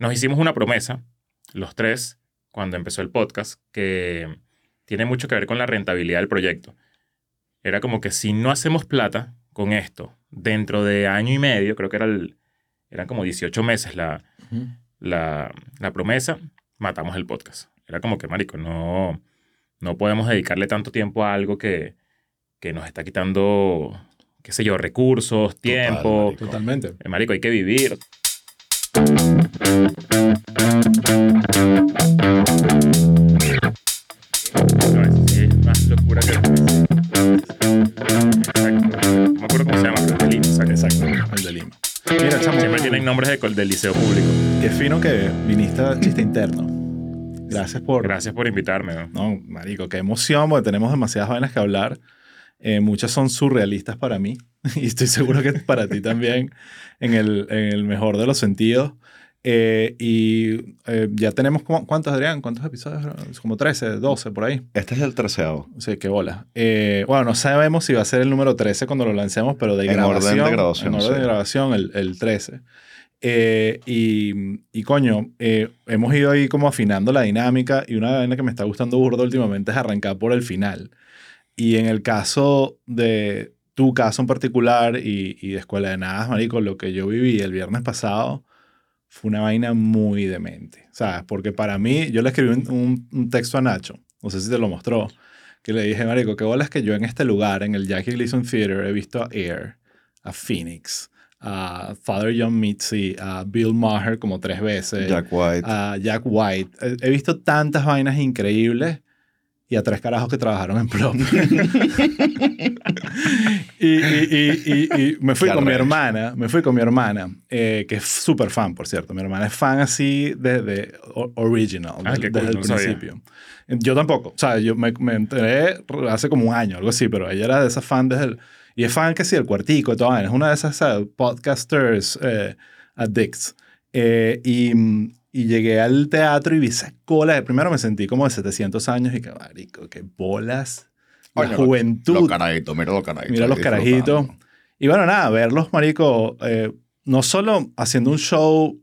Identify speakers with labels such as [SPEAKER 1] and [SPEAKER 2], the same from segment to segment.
[SPEAKER 1] nos hicimos una promesa, los tres, cuando empezó el podcast, que tiene mucho que ver con la rentabilidad del proyecto. Era como que si no hacemos plata con esto dentro de año y medio, creo que era el, eran como 18 meses la, la, la promesa, matamos el podcast. Era como que, marico, no, no podemos dedicarle tanto tiempo a algo que, que nos está quitando, qué sé yo, recursos, tiempo.
[SPEAKER 2] Totalmente.
[SPEAKER 1] Eh, Marico, hay que vivir. No, es más locura que... Exacto. No me acuerdo cómo se llama, pero es de Lima. exacto.
[SPEAKER 2] Exacto, el de Lima. Mira, chamo,
[SPEAKER 1] Siempre tienen nombres de, del liceo público.
[SPEAKER 2] qué fino que viniste a Chiste Interno. Gracias por...
[SPEAKER 1] Gracias por invitarme. ¿no?
[SPEAKER 2] No, marico, qué emoción, porque tenemos demasiadas vainas que hablar. Eh, muchas son surrealistas para mí y estoy seguro que para ti también en el, en el mejor de los sentidos. Eh, y eh, ya tenemos, como- ¿cuántos, Adrián? ¿Cuántos episodios? Como 13, 12 por ahí.
[SPEAKER 3] Este es el treceavo.
[SPEAKER 2] Sí, qué bola. Eh, bueno, no sabemos si va a ser el número 13 cuando lo lancemos, pero de
[SPEAKER 3] En orden de
[SPEAKER 2] grabación.
[SPEAKER 3] grabación,
[SPEAKER 2] En orden de
[SPEAKER 3] sí.
[SPEAKER 2] grabación, el, el 13. Eh, y, y coño, eh, hemos ido ahí como afinando la dinámica y una vaina que me está gustando burdo últimamente es arrancar por el final. Y en el caso de tu caso en particular y, y de Escuela de Nada, marico, lo que yo viví el viernes pasado fue una vaina muy demente. ¿Sabes? Porque para mí, yo le escribí un, un- un texto a Nacho, no sé si te lo mostró, que le dije, marico, qué bola es que yo en este lugar, en el Jackie Gleason Theater, he visto a Air, a Phoenix, a Father John Mitzi, a Bill Maher como tres veces,
[SPEAKER 3] Jack White.
[SPEAKER 2] a Jack White. He visto tantas vainas increíbles y a tres carajos que trabajaron en Plop. y, y- y- y- me fui
[SPEAKER 3] Qué
[SPEAKER 2] con mi hermana, me fui con mi hermana, eh, que es súper fan, por cierto. Mi hermana es fan así desde original,
[SPEAKER 1] Ah,
[SPEAKER 2] del- desde
[SPEAKER 1] cool,
[SPEAKER 2] el
[SPEAKER 1] no sabía.
[SPEAKER 2] principio. Yo tampoco, o sea, yo me, me enteré hace como un año, algo así, pero ella era de esas fan desde el... Y es fan que sí, el cuartico y todo, es una de esas ¿sabes? podcasters eh, addicts. Eh, y, y llegué al teatro y vi esa cola. de- Primero me sentí como de 700 años y que, marico, qué bolas. La
[SPEAKER 3] Coño,
[SPEAKER 2] juventud.
[SPEAKER 3] Los carajitos, mira los carajitos.
[SPEAKER 2] Mira los carajitos. Y bueno, nada, verlos, marico, eh, no solo haciendo un show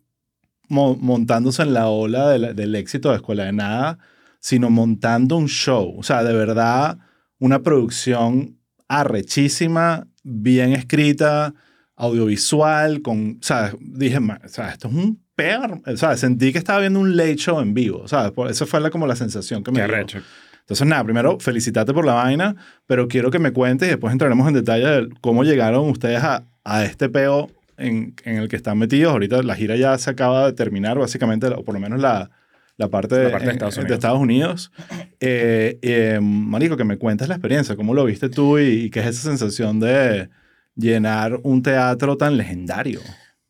[SPEAKER 2] mo- montándose en la ola de la- del éxito de Escuela de Nada, sino montando un show. O sea, de verdad, una producción arrechísima, bien escrita, audiovisual, con, ¿sabes? Dije, "Ma- o sea, esto es un peor, ¿sabes? Sentí que estaba viendo un late show en vivo, ¿sabes? Por- Esa fue la, como la sensación que me
[SPEAKER 1] Qué
[SPEAKER 2] dio. Entonces, nada, primero, felicitarte por la vaina, pero quiero que me cuentes y después entraremos en detalle de cómo llegaron ustedes a, a este peo en, en el que están metidos. Ahorita la gira ya se acaba de terminar, básicamente, o por lo menos la, la parte, de,
[SPEAKER 1] La parte de
[SPEAKER 2] en-
[SPEAKER 1] Estados
[SPEAKER 2] de
[SPEAKER 1] Unidos.
[SPEAKER 2] Estados Unidos. Eh, eh, marico, que me cuentes la experiencia, cómo lo viste tú y, y qué es esa sensación de llenar un teatro tan legendario.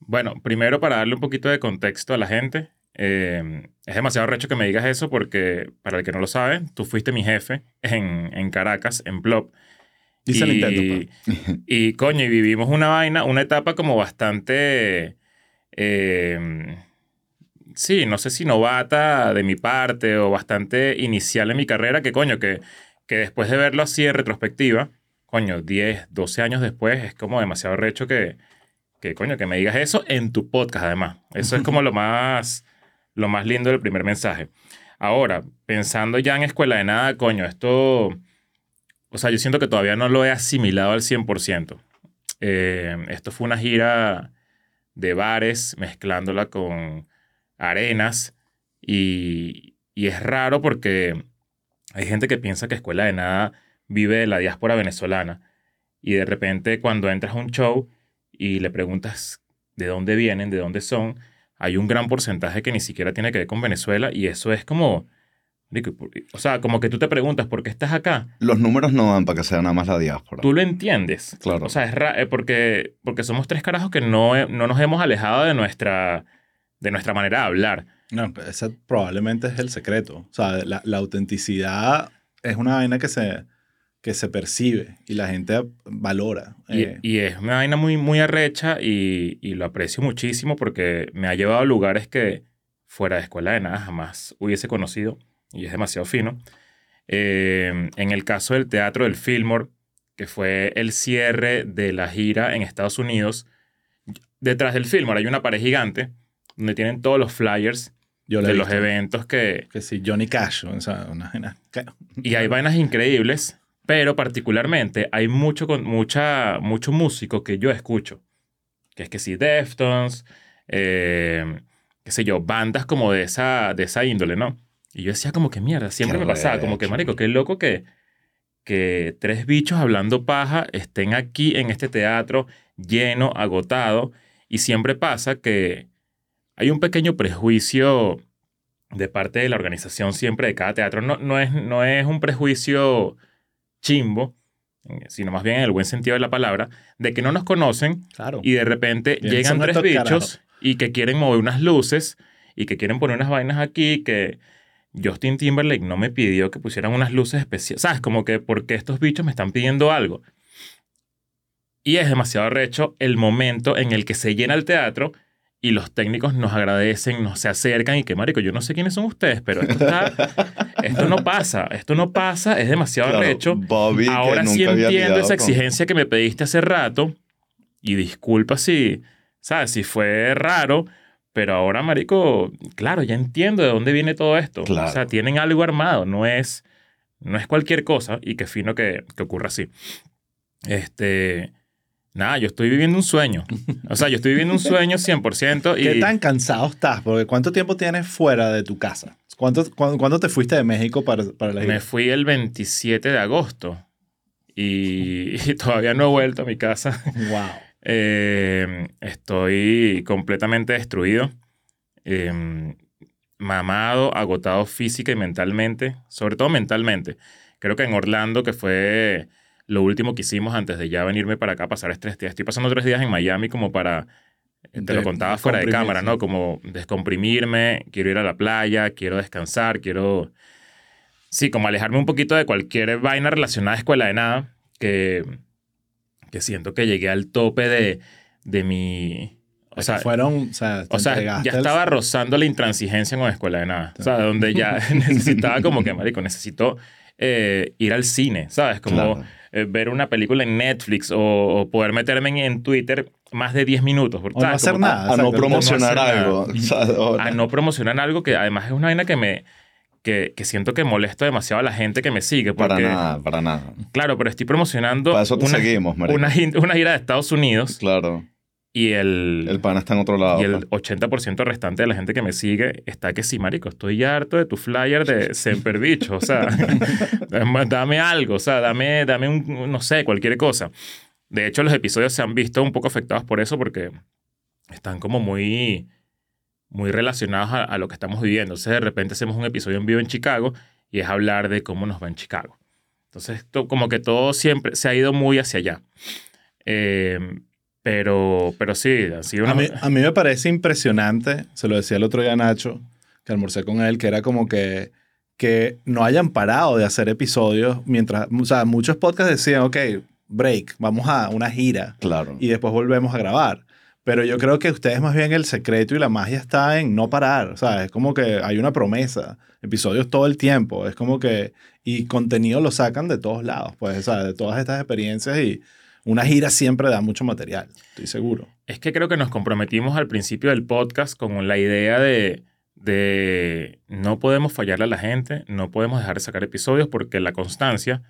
[SPEAKER 1] Bueno, primero para darle un poquito de contexto a la gente, eh, es demasiado recho que me digas eso porque, para el que no lo sabe, tú fuiste mi jefe en, en Caracas, en Plop. Y,
[SPEAKER 2] pues.
[SPEAKER 1] y coño, y vivimos una vaina, una etapa como bastante, eh, sí, no sé si novata de mi parte o bastante inicial en mi carrera, que coño, que, que después de verlo así en retrospectiva, coño, 10, 12 años después, es como demasiado recho que, que coño, que me digas eso en tu podcast además. Eso es como lo más, lo más lindo del primer mensaje. Ahora, pensando ya en Escuela de Nada, coño, esto, o sea, yo siento que todavía no lo he asimilado al 100%. Eh, esto fue una gira de bares mezclándola con arenas y, y es raro porque hay gente que piensa que Escuela de Nada vive de la diáspora venezolana y de repente cuando entras a un show y le preguntas de dónde vienen, de dónde son, hay un gran porcentaje que ni siquiera tiene que ver con Venezuela y eso es como, o sea, como que tú te preguntas, ¿por qué estás acá?
[SPEAKER 3] Los números no dan para que sea nada más la diáspora.
[SPEAKER 1] Tú lo entiendes.
[SPEAKER 3] Claro.
[SPEAKER 1] O sea, es ra- eh, porque, porque somos tres carajos que no, he- no nos hemos alejado de nuestra, de nuestra manera de hablar.
[SPEAKER 2] No, ese probablemente es el secreto. O sea, la, la autenticidad es una vaina que se, que se percibe y la gente valora.
[SPEAKER 1] Y,
[SPEAKER 2] Eh,
[SPEAKER 1] y es una vaina muy, muy arrecha y, y lo aprecio muchísimo porque me ha llevado a lugares que fuera de escuela de nada jamás hubiese conocido y es demasiado fino. Eh, en el caso del teatro del Fillmore, que fue el cierre de la gira en Estados Unidos, detrás del Fillmore hay una pared gigante donde tienen todos los flyers
[SPEAKER 2] Yo
[SPEAKER 1] de los eventos que...
[SPEAKER 2] Que sí, Johnny Cash, o sea, una, una-
[SPEAKER 1] Y hay vainas increíbles, pero particularmente hay mucho, mucha, mucho músico que yo escucho. Que es que sí, Deftones, eh, qué sé yo, bandas como de esa, de esa índole, ¿no? Y yo decía como que mierda, siempre me pasaba, como que marico, qué loco que, que tres bichos hablando paja estén aquí en este teatro lleno, agotado, y siempre pasa que hay un pequeño prejuicio de parte de la organización siempre de cada teatro. No, no, es, no es un prejuicio chimbo, eh, sino más bien en el buen sentido de la palabra, de que no nos conocen
[SPEAKER 2] Claro.
[SPEAKER 1] y de repente
[SPEAKER 2] Bien,
[SPEAKER 1] llegan tres bichos y que quieren mover unas luces y que quieren poner unas vainas aquí que Justin Timberlake no me pidió que pusieran unas luces especiales. ¿Sabes? Como que porque estos bichos me están pidiendo algo. Y es demasiado recho el momento en el que se llena el teatro y los técnicos nos agradecen, nos se acercan y que, marico, yo no sé quiénes son ustedes, pero esto, está, esto no pasa, esto no pasa, es demasiado
[SPEAKER 3] Claro,
[SPEAKER 1] recho.
[SPEAKER 3] Bobby,
[SPEAKER 1] Ahora sí entiendo esa
[SPEAKER 3] con-
[SPEAKER 1] exigencia que me pediste hace rato. Y disculpa si, ¿sabes? Si fue raro. Pero ahora, marico, claro, ya entiendo de dónde viene todo esto.
[SPEAKER 3] Claro.
[SPEAKER 1] O sea, tienen algo armado. No es, no es cualquier cosa. Y qué fino que, que ocurra así. Este... Nada, yo estoy viviendo un sueño. O sea, yo estoy viviendo un sueño 100%. Y
[SPEAKER 2] ¿Qué tan cansado estás? Porque ¿cuánto tiempo tienes fuera de tu casa? ¿Cuánto, cu- ¿Cuándo te fuiste de México para, para la gira?
[SPEAKER 1] me fui el 27 de agosto. Y, y todavía no he vuelto a mi casa.
[SPEAKER 2] Wow.
[SPEAKER 1] Eh, estoy completamente destruido, eh, mamado, agotado física y mentalmente, sobre todo mentalmente. Creo que en Orlando, que fue lo último que hicimos antes de ya venirme para acá a pasar tres días. Estoy pasando tres días en Miami como para, eh, te lo contaba fuera de cámara. ¿no? Como descomprimirme, quiero ir a la playa, quiero descansar, quiero... Sí, como alejarme un poquito de cualquier vaina relacionada a escuela de nada, que, que siento que llegué al tope de, de mi... O sea,
[SPEAKER 2] fueron, o sea,
[SPEAKER 1] o ya estaba rozando la intransigencia con escuela de nada. O sea, donde ya necesitaba como que, marico, necesito eh, ir al cine, ¿sabes? Como
[SPEAKER 3] Claro.
[SPEAKER 1] Eh, ver una película en Netflix o, o poder meterme en, en Twitter más de 10 minutos. porque,
[SPEAKER 2] O no hacer
[SPEAKER 1] Como-
[SPEAKER 2] nada.
[SPEAKER 3] A no promocionar
[SPEAKER 1] no
[SPEAKER 3] algo. o sea, ahora-
[SPEAKER 1] A no promocionar algo que además es una vaina que me... Que, que siento que molesto demasiado a la gente que me sigue. Porque,
[SPEAKER 3] Para nada, para nada.
[SPEAKER 1] Claro, pero estoy promocionando
[SPEAKER 3] Para eso
[SPEAKER 1] una,
[SPEAKER 3] seguimos,
[SPEAKER 1] una gira de Estados Unidos
[SPEAKER 3] Claro.
[SPEAKER 1] Y el,
[SPEAKER 3] El pan está en otro lado.
[SPEAKER 1] y el
[SPEAKER 3] pues.
[SPEAKER 1] 80% restante de la gente que me sigue está que sí, marico, estoy ya harto de tu flyer de Semper Bicho. O sea, dame algo, o sea, dame, dame un, no sé, cualquier cosa. De hecho, los episodios se han visto un poco afectados por eso porque están como muy, muy relacionados a, a lo que estamos viviendo. Entonces, de repente hacemos un episodio en vivo en Chicago y es hablar de cómo nos va en Chicago. Entonces, to- como que todo siempre se ha ido muy hacia allá. Eh, pero, pero sí, sido una...
[SPEAKER 2] A mí, a mí me parece impresionante, se lo decía el otro día a Nacho, que almorcé con él, que era como que, que no hayan parado de hacer episodios mientras, o sea, muchos podcasts decían, ok, break, vamos a una gira
[SPEAKER 3] Claro.
[SPEAKER 2] y después volvemos a grabar. Pero yo creo que ustedes más bien el secreto y la magia está en no parar, o sea, es como que hay una promesa, episodios todo el tiempo, es como que, y contenido lo sacan de todos lados, pues, o sea, de todas estas experiencias y una gira siempre da mucho material, estoy seguro.
[SPEAKER 1] Es que creo que nos comprometimos al principio del podcast con la idea de, de no podemos fallarle a la gente, no podemos dejar de sacar episodios porque la constancia,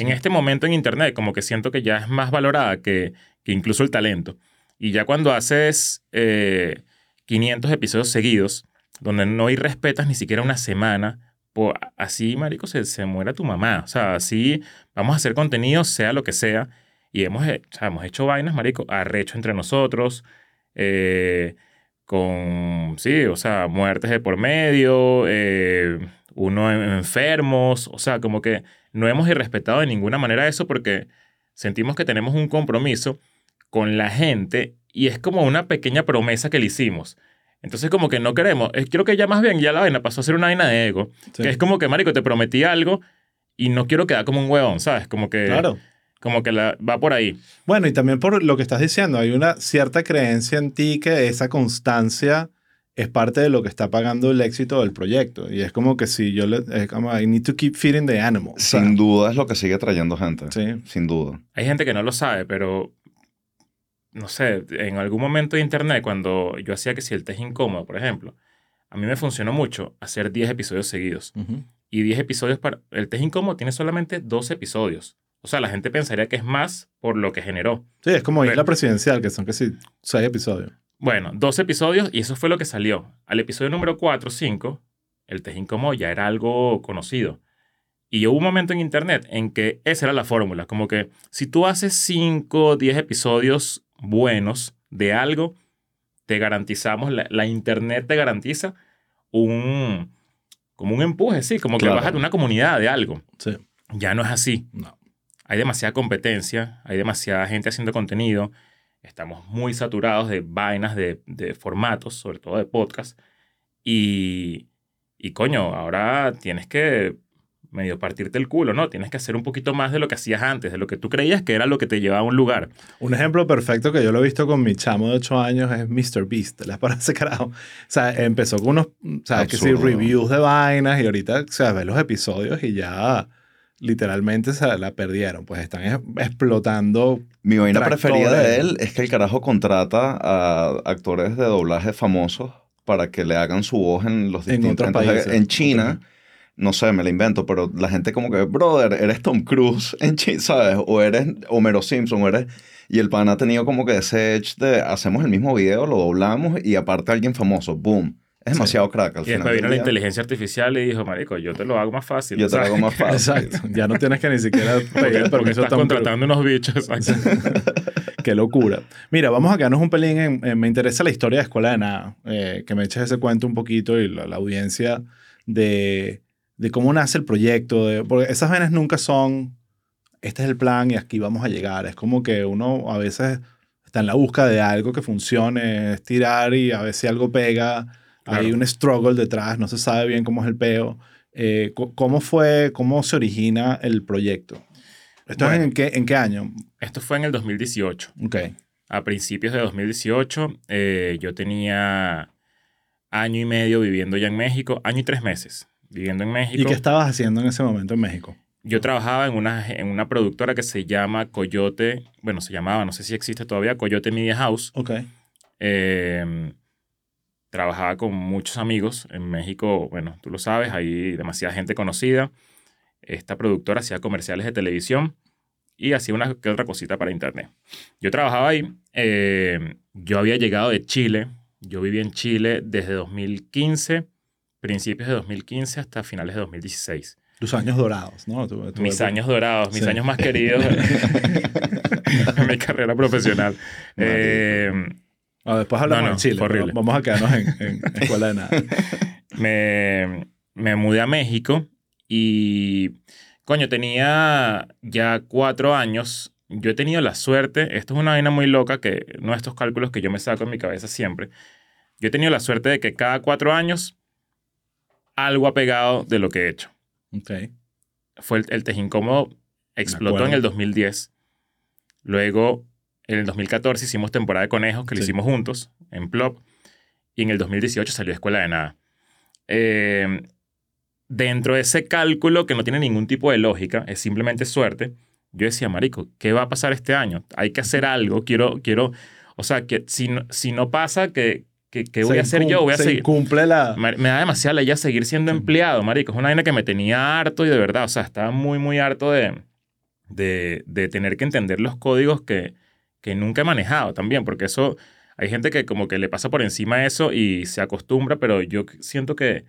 [SPEAKER 1] en este momento en Internet, como que siento que ya es más valorada que, que incluso el talento. Y ya cuando haces eh, 500 episodios seguidos, donde no irrespetas ni siquiera una semana, pues así, marico, se, se muera tu mamá. O sea, así vamos a hacer contenido, sea lo que sea. Y hemos, he- o sea, hemos hecho vainas, marico, arrecho entre nosotros, eh, con, sí, o sea, muertes de por medio, eh, uno en- enfermos, o sea, como que no hemos irrespetado de ninguna manera eso porque sentimos que tenemos un compromiso con la gente y es como una pequeña promesa que le hicimos. Entonces como que no queremos, es, creo que ya más bien ya la vaina pasó a ser una vaina de ego,
[SPEAKER 2] Sí.
[SPEAKER 1] que es como que, marico, te prometí algo y no quiero quedar como un huevón, ¿sabes? Como que,
[SPEAKER 2] Claro.
[SPEAKER 1] Como que la, va por ahí.
[SPEAKER 2] Bueno, y también por lo que estás diciendo, hay una cierta creencia en ti que esa constancia es parte de lo que está pagando el éxito del proyecto. Y es como que si yo le... Es como, I need to keep feeding the animal. O sea,
[SPEAKER 3] Sin duda es lo que sigue trayendo gente.
[SPEAKER 2] Sí.
[SPEAKER 3] Sin duda.
[SPEAKER 1] Hay gente que no lo sabe, pero no sé, en algún momento de internet, cuando yo hacía que si el test incómodo, por ejemplo, a mí me funcionó mucho hacer 10 episodios seguidos. Y 10 episodios para... El test incómodo tiene solamente 12 episodios. O sea, la gente pensaría que es más por lo que generó.
[SPEAKER 2] Sí, es como
[SPEAKER 1] Pero-
[SPEAKER 2] Isla Presidencial, que son casi seis episodios.
[SPEAKER 1] Bueno, 12 episodios y eso fue lo que salió. Al episodio número 4 5, el test incómodo ya era algo conocido. Y hubo un momento en internet en que esa era la fórmula. Como que si tú haces 5 o 10 episodios buenos de algo, te garantizamos, la, la internet te garantiza un, como un empuje, sí, como que
[SPEAKER 3] Claro.
[SPEAKER 1] bajas de una comunidad de algo.
[SPEAKER 2] Sí.
[SPEAKER 1] Ya no es así.
[SPEAKER 2] No.
[SPEAKER 1] Hay demasiada competencia, hay demasiada gente haciendo contenido, estamos muy saturados de vainas, de, de formatos, sobre todo de podcast. Y, y coño, ahora tienes que medio partirte el culo, ¿no? Tienes que hacer un poquito más de lo que hacías antes, de lo que tú creías que era lo que te llevaba a un lugar.
[SPEAKER 2] Un ejemplo perfecto que yo lo he visto con mi chamo de 8 años es Mr. Beast. ¿Les parece carajo? O sea, empezó con unos, ¿sabes? Que sí, reviews de vainas y ahorita, o sea, ves los episodios y ya literalmente se la perdieron. Pues están es- explotando.
[SPEAKER 3] Mi vaina preferida de él es que el carajo contrata a actores de doblaje famosos para que le hagan su voz en los
[SPEAKER 2] En
[SPEAKER 3] distintos... entonces,
[SPEAKER 2] países.
[SPEAKER 3] En China, no sé, me la invento, pero la gente como que, brother, eres Tom Cruise en China, ¿sabes? O eres Homero Simpson, o eres... Y el pan ha tenido como que ese edge de hacemos el mismo video, lo doblamos y aparte alguien famoso, boom. Es
[SPEAKER 2] Sí.
[SPEAKER 3] demasiado crack al
[SPEAKER 1] Y
[SPEAKER 3] final
[SPEAKER 1] después
[SPEAKER 3] del
[SPEAKER 1] vino la inteligencia artificial y dijo, marico, yo te lo hago más fácil.
[SPEAKER 3] Yo te lo hago más fácil.
[SPEAKER 2] Exacto. Ya no tienes que ni siquiera pedir
[SPEAKER 1] Porque, porque
[SPEAKER 2] permiso
[SPEAKER 1] estás
[SPEAKER 2] tan
[SPEAKER 1] contratando unos bichos. exacto.
[SPEAKER 2] Qué locura. Mira, vamos a quedarnos un pelín en, en- Me interesa la historia de Escuela de Nada. eh, que me eches ese cuento un poquito y la, la audiencia de, de cómo nace el proyecto. de- porque esas venas nunca son. Este es el plan y aquí vamos a llegar. Es como que uno a veces está en la búsqueda de algo que funcione, es tirar y a ver si algo pega. Hay un struggle detrás, no se sabe bien cómo es el peo. Eh, ¿Cómo fue, cómo se origina el proyecto? ¿Esto es
[SPEAKER 1] Bueno.
[SPEAKER 2] en qué, en qué año?
[SPEAKER 1] Esto fue en el 2018.
[SPEAKER 2] Ok.
[SPEAKER 1] A principios de 2018, eh, yo tenía año y medio viviendo ya en México, año y tres meses viviendo en México.
[SPEAKER 2] ¿Y qué estabas haciendo en ese momento en México?
[SPEAKER 1] Yo trabajaba en una, en una productora que se llama Coyote, bueno, se llamaba, no sé si existe todavía, Coyote Media House.
[SPEAKER 2] Ok.
[SPEAKER 1] Eh, trabajaba con muchos amigos en México, bueno, tú lo sabes, hay demasiada gente conocida. Esta productora hacía comerciales de televisión y hacía una que otra cosita para internet. Yo trabajaba ahí, eh, yo había llegado de Chile, yo viví en Chile desde 2015, principios de 2015 hasta finales de 2016.
[SPEAKER 2] Tus años dorados, ¿no? Tu- tu
[SPEAKER 1] Mis
[SPEAKER 2] época.
[SPEAKER 1] años dorados, mis
[SPEAKER 2] Sí.
[SPEAKER 1] años más queridos en mi carrera profesional. Eh,
[SPEAKER 2] Ah, después hablamos
[SPEAKER 1] No, no,
[SPEAKER 2] de Chile.
[SPEAKER 1] horrible.
[SPEAKER 2] Vamos a quedarnos en, en Escuela de Nada.
[SPEAKER 1] me, me mudé a México y, coño, tenía ya cuatro años. Yo he tenido la suerte, esto es una vaina muy loca, que no estos cálculos que yo me saco en mi cabeza siempre. Yo he tenido la suerte de que cada cuatro años algo ha pegado de lo que he hecho.
[SPEAKER 2] Ok.
[SPEAKER 1] Fue el, el Test Incómodo, explotó en el 2010. Luego, en el 2014 hicimos temporada de conejos, que lo
[SPEAKER 2] Sí.
[SPEAKER 1] hicimos juntos, en Plop. Y en el 2018 salió Escuela de Nada. Eh, dentro de ese cálculo que no tiene ningún tipo de lógica, es simplemente suerte, yo decía, marico, ¿qué va a pasar este año? Hay que hacer algo, quiero, quiero, o sea, que si si no pasa, ¿qué, qué, qué voy
[SPEAKER 2] Se
[SPEAKER 1] a hacer yo? Voy a
[SPEAKER 2] se
[SPEAKER 1] seguir.
[SPEAKER 2] incumple la...
[SPEAKER 1] Me da demasiada la idea seguir siendo empleado, marico. Es una vaina que me tenía harto y de verdad, o sea, estaba muy, muy harto de, de, de tener que entender los códigos que, que nunca he manejado también, porque eso, hay gente que como que le pasa por encima eso y se acostumbra, pero yo siento que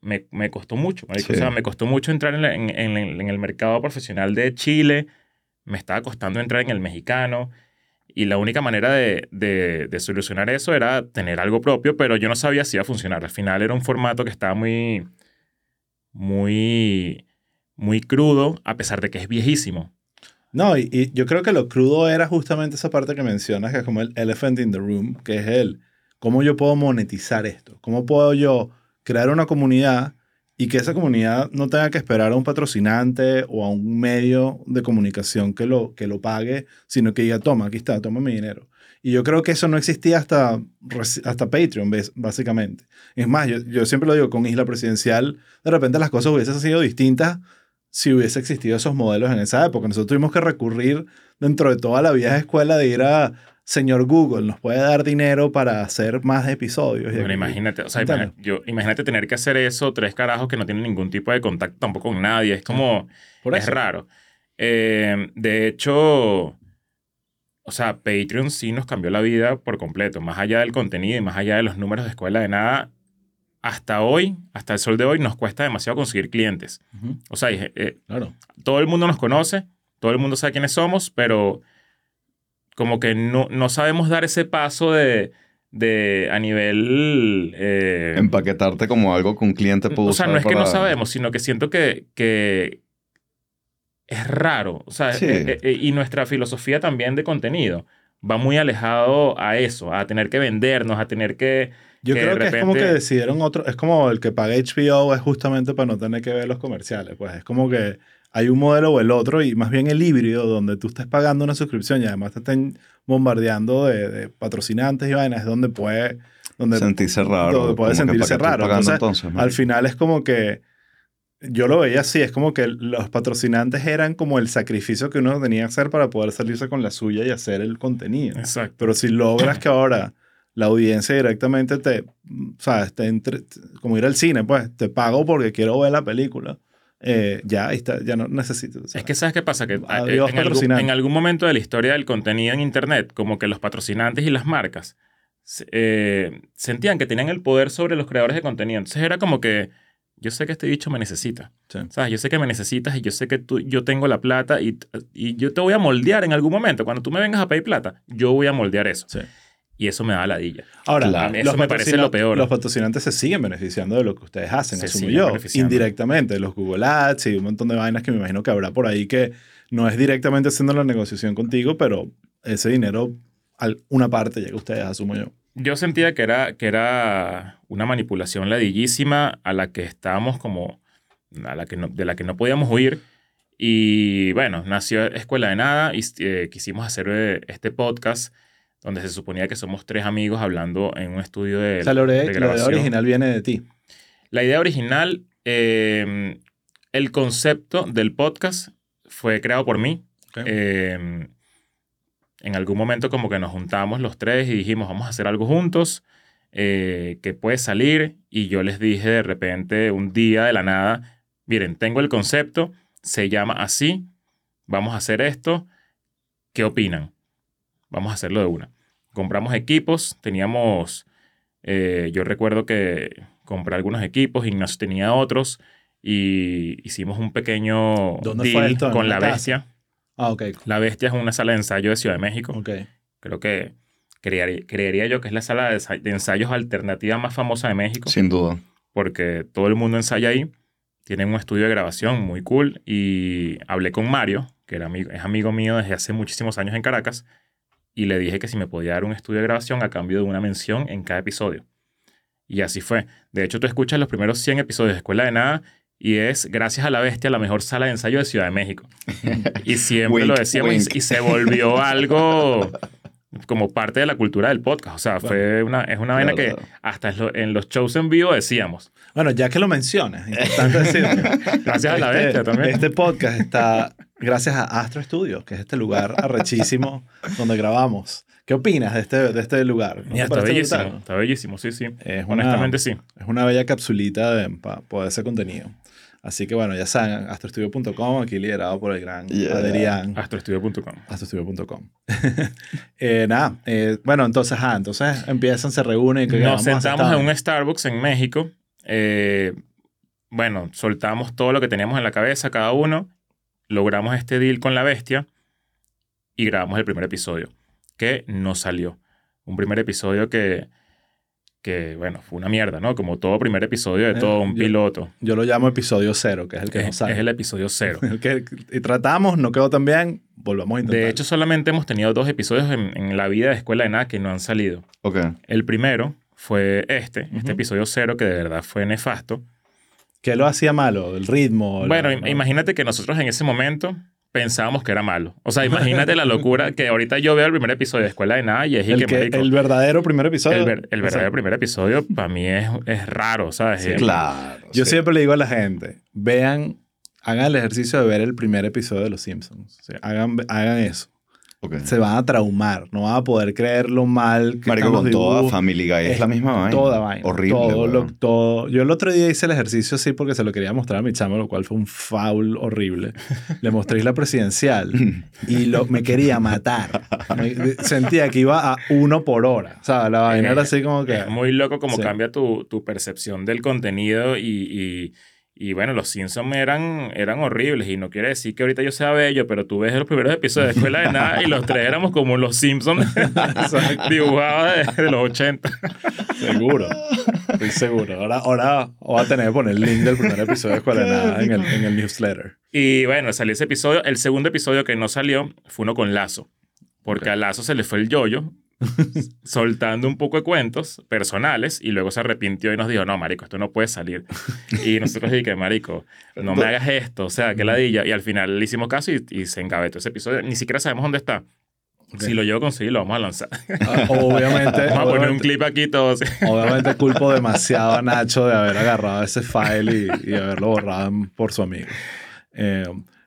[SPEAKER 1] me, me costó mucho, marico.
[SPEAKER 3] Sí.
[SPEAKER 1] O sea, me costó mucho entrar en, la- en- en- en el mercado profesional de Chile, me estaba costando entrar en el mexicano. Y la única manera de, de- de solucionar eso era tener algo propio, pero yo no sabía si iba a funcionar. Al final era un formato que estaba muy, muy, muy crudo, a pesar de que es viejísimo.
[SPEAKER 2] No, y, y yo creo que lo crudo era justamente esa parte que mencionas, que es como el elephant in the room, que es el cómo yo puedo monetizar esto, cómo puedo yo crear una comunidad y que esa comunidad no tenga que esperar a un patrocinante o a un medio de comunicación que lo, que lo pague, sino que diga, toma, aquí está, toma mi dinero. Y yo creo que eso no existía hasta, hasta Patreon, básicamente. Es más, yo, yo siempre lo digo, con Isla Presidencial, de repente las cosas hubiesen sido distintas si hubiese existido esos modelos en esa época. Nosotros tuvimos que recurrir dentro de toda la vieja escuela de ir a señor Google nos puede dar dinero para hacer más episodios.
[SPEAKER 1] Bueno, imagínate, o sea, yo, imagínate tener que hacer eso, tres carajos que no tienen ningún tipo de contacto tampoco con nadie. Es como,
[SPEAKER 2] Por
[SPEAKER 1] es raro. Eh, de hecho, o sea, Patreon sí nos cambió la vida por completo. Más allá del contenido y más allá de los números de escuela de nada, hasta hoy, hasta el sol de hoy, nos cuesta demasiado conseguir clientes. O sea, eh,
[SPEAKER 2] Claro.
[SPEAKER 1] todo el mundo nos conoce, todo el mundo sabe quiénes somos, pero como que no, no sabemos dar ese paso de, de a nivel... eh,
[SPEAKER 3] Empaquetarte como algo que un cliente puede
[SPEAKER 1] o sea, no es que no sabemos, sino que siento que, que es raro. O sea,
[SPEAKER 3] Sí.
[SPEAKER 1] eh, y nuestra filosofía también de contenido va muy alejado a eso, a tener que vendernos, a tener que...
[SPEAKER 2] Yo
[SPEAKER 1] que
[SPEAKER 2] creo que es como que decidieron otro. Es como el que paga HBO es justamente para no tener que ver los comerciales. Pues es como que hay un modelo o el otro y más bien el híbrido donde tú estés pagando una suscripción y además te estén bombardeando de, de patrocinantes y vainas, es donde puede. Donde,
[SPEAKER 3] sentirse raro.
[SPEAKER 2] donde puede
[SPEAKER 3] como que
[SPEAKER 2] sentirse
[SPEAKER 3] ¿para qué estoy
[SPEAKER 2] raro.
[SPEAKER 3] pagando
[SPEAKER 2] Entonces,
[SPEAKER 3] entonces,
[SPEAKER 2] al final es como que. Yo lo veía así, es como que los patrocinantes eran como el sacrificio que uno tenía que hacer para poder salirse con la suya y hacer el contenido.
[SPEAKER 1] Exacto.
[SPEAKER 2] Pero si logras que ahora la audiencia directamente te, sabes, te entre- como ir al cine, pues te pago porque quiero ver la película, eh, ya ahí está, ya no necesito. sea,
[SPEAKER 1] Es que ¿sabes qué pasa? Que eh,
[SPEAKER 2] Adiós,
[SPEAKER 1] en, algún, en algún momento de la historia del contenido en Internet, como que los patrocinantes y las marcas eh, sentían que tenían el poder sobre los creadores de contenido. Entonces era como que yo sé que este bicho me necesita.
[SPEAKER 2] Sí.
[SPEAKER 1] ¿Sabes? Yo sé que me necesitas y yo sé que tú, yo tengo la plata y, y yo te voy a moldear en algún momento. Cuando tú me vengas a pedir plata, yo voy a moldear eso.
[SPEAKER 2] Sí.
[SPEAKER 1] Y eso me da ladilla.
[SPEAKER 2] Ahora,
[SPEAKER 3] Claro.
[SPEAKER 1] Eso me parece lo peor.
[SPEAKER 2] Los patrocinantes se siguen beneficiando de lo que ustedes hacen,
[SPEAKER 1] Se
[SPEAKER 2] asumo yo, indirectamente, los Google Ads y un montón de vainas que me imagino que habrá por ahí que no es directamente haciendo la negociación contigo, pero ese dinero, una parte llega a ustedes, asumo yo.
[SPEAKER 1] Yo sentía que era, que era una manipulación ladillísima a la que estábamos como, a la que no- de la que no podíamos huir. Y bueno, nació Escuela de Nada y eh, quisimos hacer eh, este podcast donde se suponía que somos tres amigos hablando en un estudio de,
[SPEAKER 2] o sea,
[SPEAKER 1] de
[SPEAKER 2] la idea
[SPEAKER 1] grabación.
[SPEAKER 2] original viene de ti.
[SPEAKER 1] La idea original, eh, el concepto del podcast fue creado por mí. Eh, en algún momento como que nos juntamos los tres y dijimos, vamos a hacer algo juntos, eh, que puede salir. Y yo les dije de repente un día de la nada, miren, tengo el concepto, se llama así, vamos a hacer esto, ¿qué opinan? Vamos a hacerlo de una. Compramos equipos, teníamos, eh, yo recuerdo que compré algunos equipos, Ignacio tenía otros, y hicimos un pequeño
[SPEAKER 2] ¿Dónde
[SPEAKER 1] deal con La
[SPEAKER 2] casa?
[SPEAKER 1] Bestia.
[SPEAKER 2] Ah, ok.
[SPEAKER 1] La Bestia es una sala de ensayo de Ciudad de México.
[SPEAKER 2] Ok.
[SPEAKER 1] Creo que creería, creería yo que es la sala de ensayos alternativa más famosa de México,
[SPEAKER 3] Sin duda.
[SPEAKER 1] porque todo el mundo ensaya ahí. Tienen un estudio de grabación muy cool y hablé con Mario, que era amigo, es amigo mío desde hace muchísimos años en Caracas, y le dije que si me podía dar un estudio de grabación a cambio de una mención en cada episodio. Y así fue. De hecho, tú escuchas los primeros 100 episodios de Escuela de Nada y es, gracias a la bestia, la mejor sala de ensayo de Ciudad de México. Y siempre lo decíamos y se volvió algo como parte de la cultura del podcast. O sea, fue una, es una vaina
[SPEAKER 3] Claro,
[SPEAKER 1] que
[SPEAKER 3] claro.
[SPEAKER 1] hasta en lo- en los shows en vivo decíamos.
[SPEAKER 2] Bueno, ya que lo mencionas, importante decirlo.
[SPEAKER 1] Gracias a la
[SPEAKER 2] Este-
[SPEAKER 1] bestia también.
[SPEAKER 2] Este podcast está gracias a Astro Studios, que es este lugar arrechísimo donde grabamos. ¿Qué opinas de este, de este lugar? ¿No te
[SPEAKER 1] Mira, está bellísimo. Está bellísimo, sí, sí.
[SPEAKER 2] Es una,
[SPEAKER 1] Honestamente, sí.
[SPEAKER 2] es una bella capsulita para poder hacer contenido. Así que bueno, ya saben, astrostudio.com, aquí liderado por el gran
[SPEAKER 3] Yeah.
[SPEAKER 2] Adrián.
[SPEAKER 1] Astroestudio.com.
[SPEAKER 2] astrostudio.com. eh, nada, eh, bueno, entonces, ah, entonces empiezan, se reúnen. ¿qué
[SPEAKER 1] Nos
[SPEAKER 2] vamos a hacer
[SPEAKER 1] sentamos en un Starbucks en México. Eh, bueno, soltamos todo lo que teníamos en la cabeza cada uno. Logramos este deal con la bestia y grabamos el primer episodio, que no salió. Un primer episodio que, que bueno, fue una mierda, ¿no? Como todo primer episodio de
[SPEAKER 2] Eh,
[SPEAKER 1] todo un
[SPEAKER 2] yo-
[SPEAKER 1] piloto.
[SPEAKER 2] Yo lo llamo episodio cero, que es el que no
[SPEAKER 1] Es,
[SPEAKER 2] sale.
[SPEAKER 1] es el episodio cero.
[SPEAKER 2] El que y tratamos, no quedó tan bien, volvamos a intentar.
[SPEAKER 1] De hecho, solamente hemos tenido dos episodios en, en la vida de Escuela de Nada que no han salido.
[SPEAKER 3] Ok.
[SPEAKER 1] El primero fue este, este episodio cero, que de verdad fue nefasto.
[SPEAKER 2] ¿Qué lo hacía malo? ¿El ritmo?
[SPEAKER 1] Bueno,
[SPEAKER 2] la- no?
[SPEAKER 1] imagínate que nosotros en ese momento pensábamos que era malo. O sea, imagínate la locura que ahorita yo veo el primer episodio de Escuela de Nada y es
[SPEAKER 2] el,
[SPEAKER 1] que,
[SPEAKER 2] que,
[SPEAKER 1] marico,
[SPEAKER 2] el verdadero primer episodio.
[SPEAKER 1] el ver- el
[SPEAKER 2] O sea,
[SPEAKER 1] verdadero primer episodio para mí es, es raro, ¿sabes?
[SPEAKER 2] Sí,
[SPEAKER 3] Claro.
[SPEAKER 2] Yo
[SPEAKER 3] sí.
[SPEAKER 2] siempre le digo a la gente, vean, hagan el ejercicio de ver el primer episodio de Los Simpsons. O sea, hagan, hagan eso.
[SPEAKER 3] Ok.
[SPEAKER 2] se van a traumar, no van a poder creer lo mal que
[SPEAKER 3] Marico,
[SPEAKER 2] están los
[SPEAKER 3] con toda. Family Guy es,
[SPEAKER 2] Es
[SPEAKER 3] la misma vaina.
[SPEAKER 2] Toda vaina.
[SPEAKER 3] Horrible.
[SPEAKER 2] Todo, lo- todo. Yo el otro día hice el ejercicio así porque se lo quería mostrar a mi chamo, lo cual fue un foul horrible. Le mostré la presidencial y lo, me quería matar. Me- sentía que iba a uno por hora. O sea, la vaina
[SPEAKER 1] Eh,
[SPEAKER 2] era así como que...
[SPEAKER 1] Es muy loco como
[SPEAKER 2] Sí.
[SPEAKER 1] cambia tu, tu percepción del contenido y, y, y, bueno, los Simpsons eran, eran horribles y no quiere decir que ahorita yo sea bello, pero tú ves los primeros episodios de Escuela de Nada y los tres éramos como los Simpsons dibujados de, de los 80.
[SPEAKER 2] Seguro. Estoy seguro. Ahora, ahora voy a tener que poner el link del primer episodio de Escuela de Nada en el, en el newsletter.
[SPEAKER 1] Y bueno, salió ese episodio. El segundo episodio que no salió fue uno con Lazo. Porque a Lazo se le fue el yoyo soltando un poco de cuentos personales y luego se arrepintió y nos dijo, no, marico, esto no puede salir. Y nosotros dije, marico, no me hagas esto, o sea, que ladilla. Y al final le hicimos caso y, y se engabetó ese episodio. Ni siquiera sabemos dónde está.
[SPEAKER 2] Ok.
[SPEAKER 1] Si lo llevo a conseguir, lo vamos a lanzar.
[SPEAKER 2] Ah, Obviamente,
[SPEAKER 1] Vamos a poner un clip aquí todo. así.
[SPEAKER 2] obviamente culpo demasiado a Nacho de haber agarrado ese file y, y haberlo borrado por su amigo. Eh,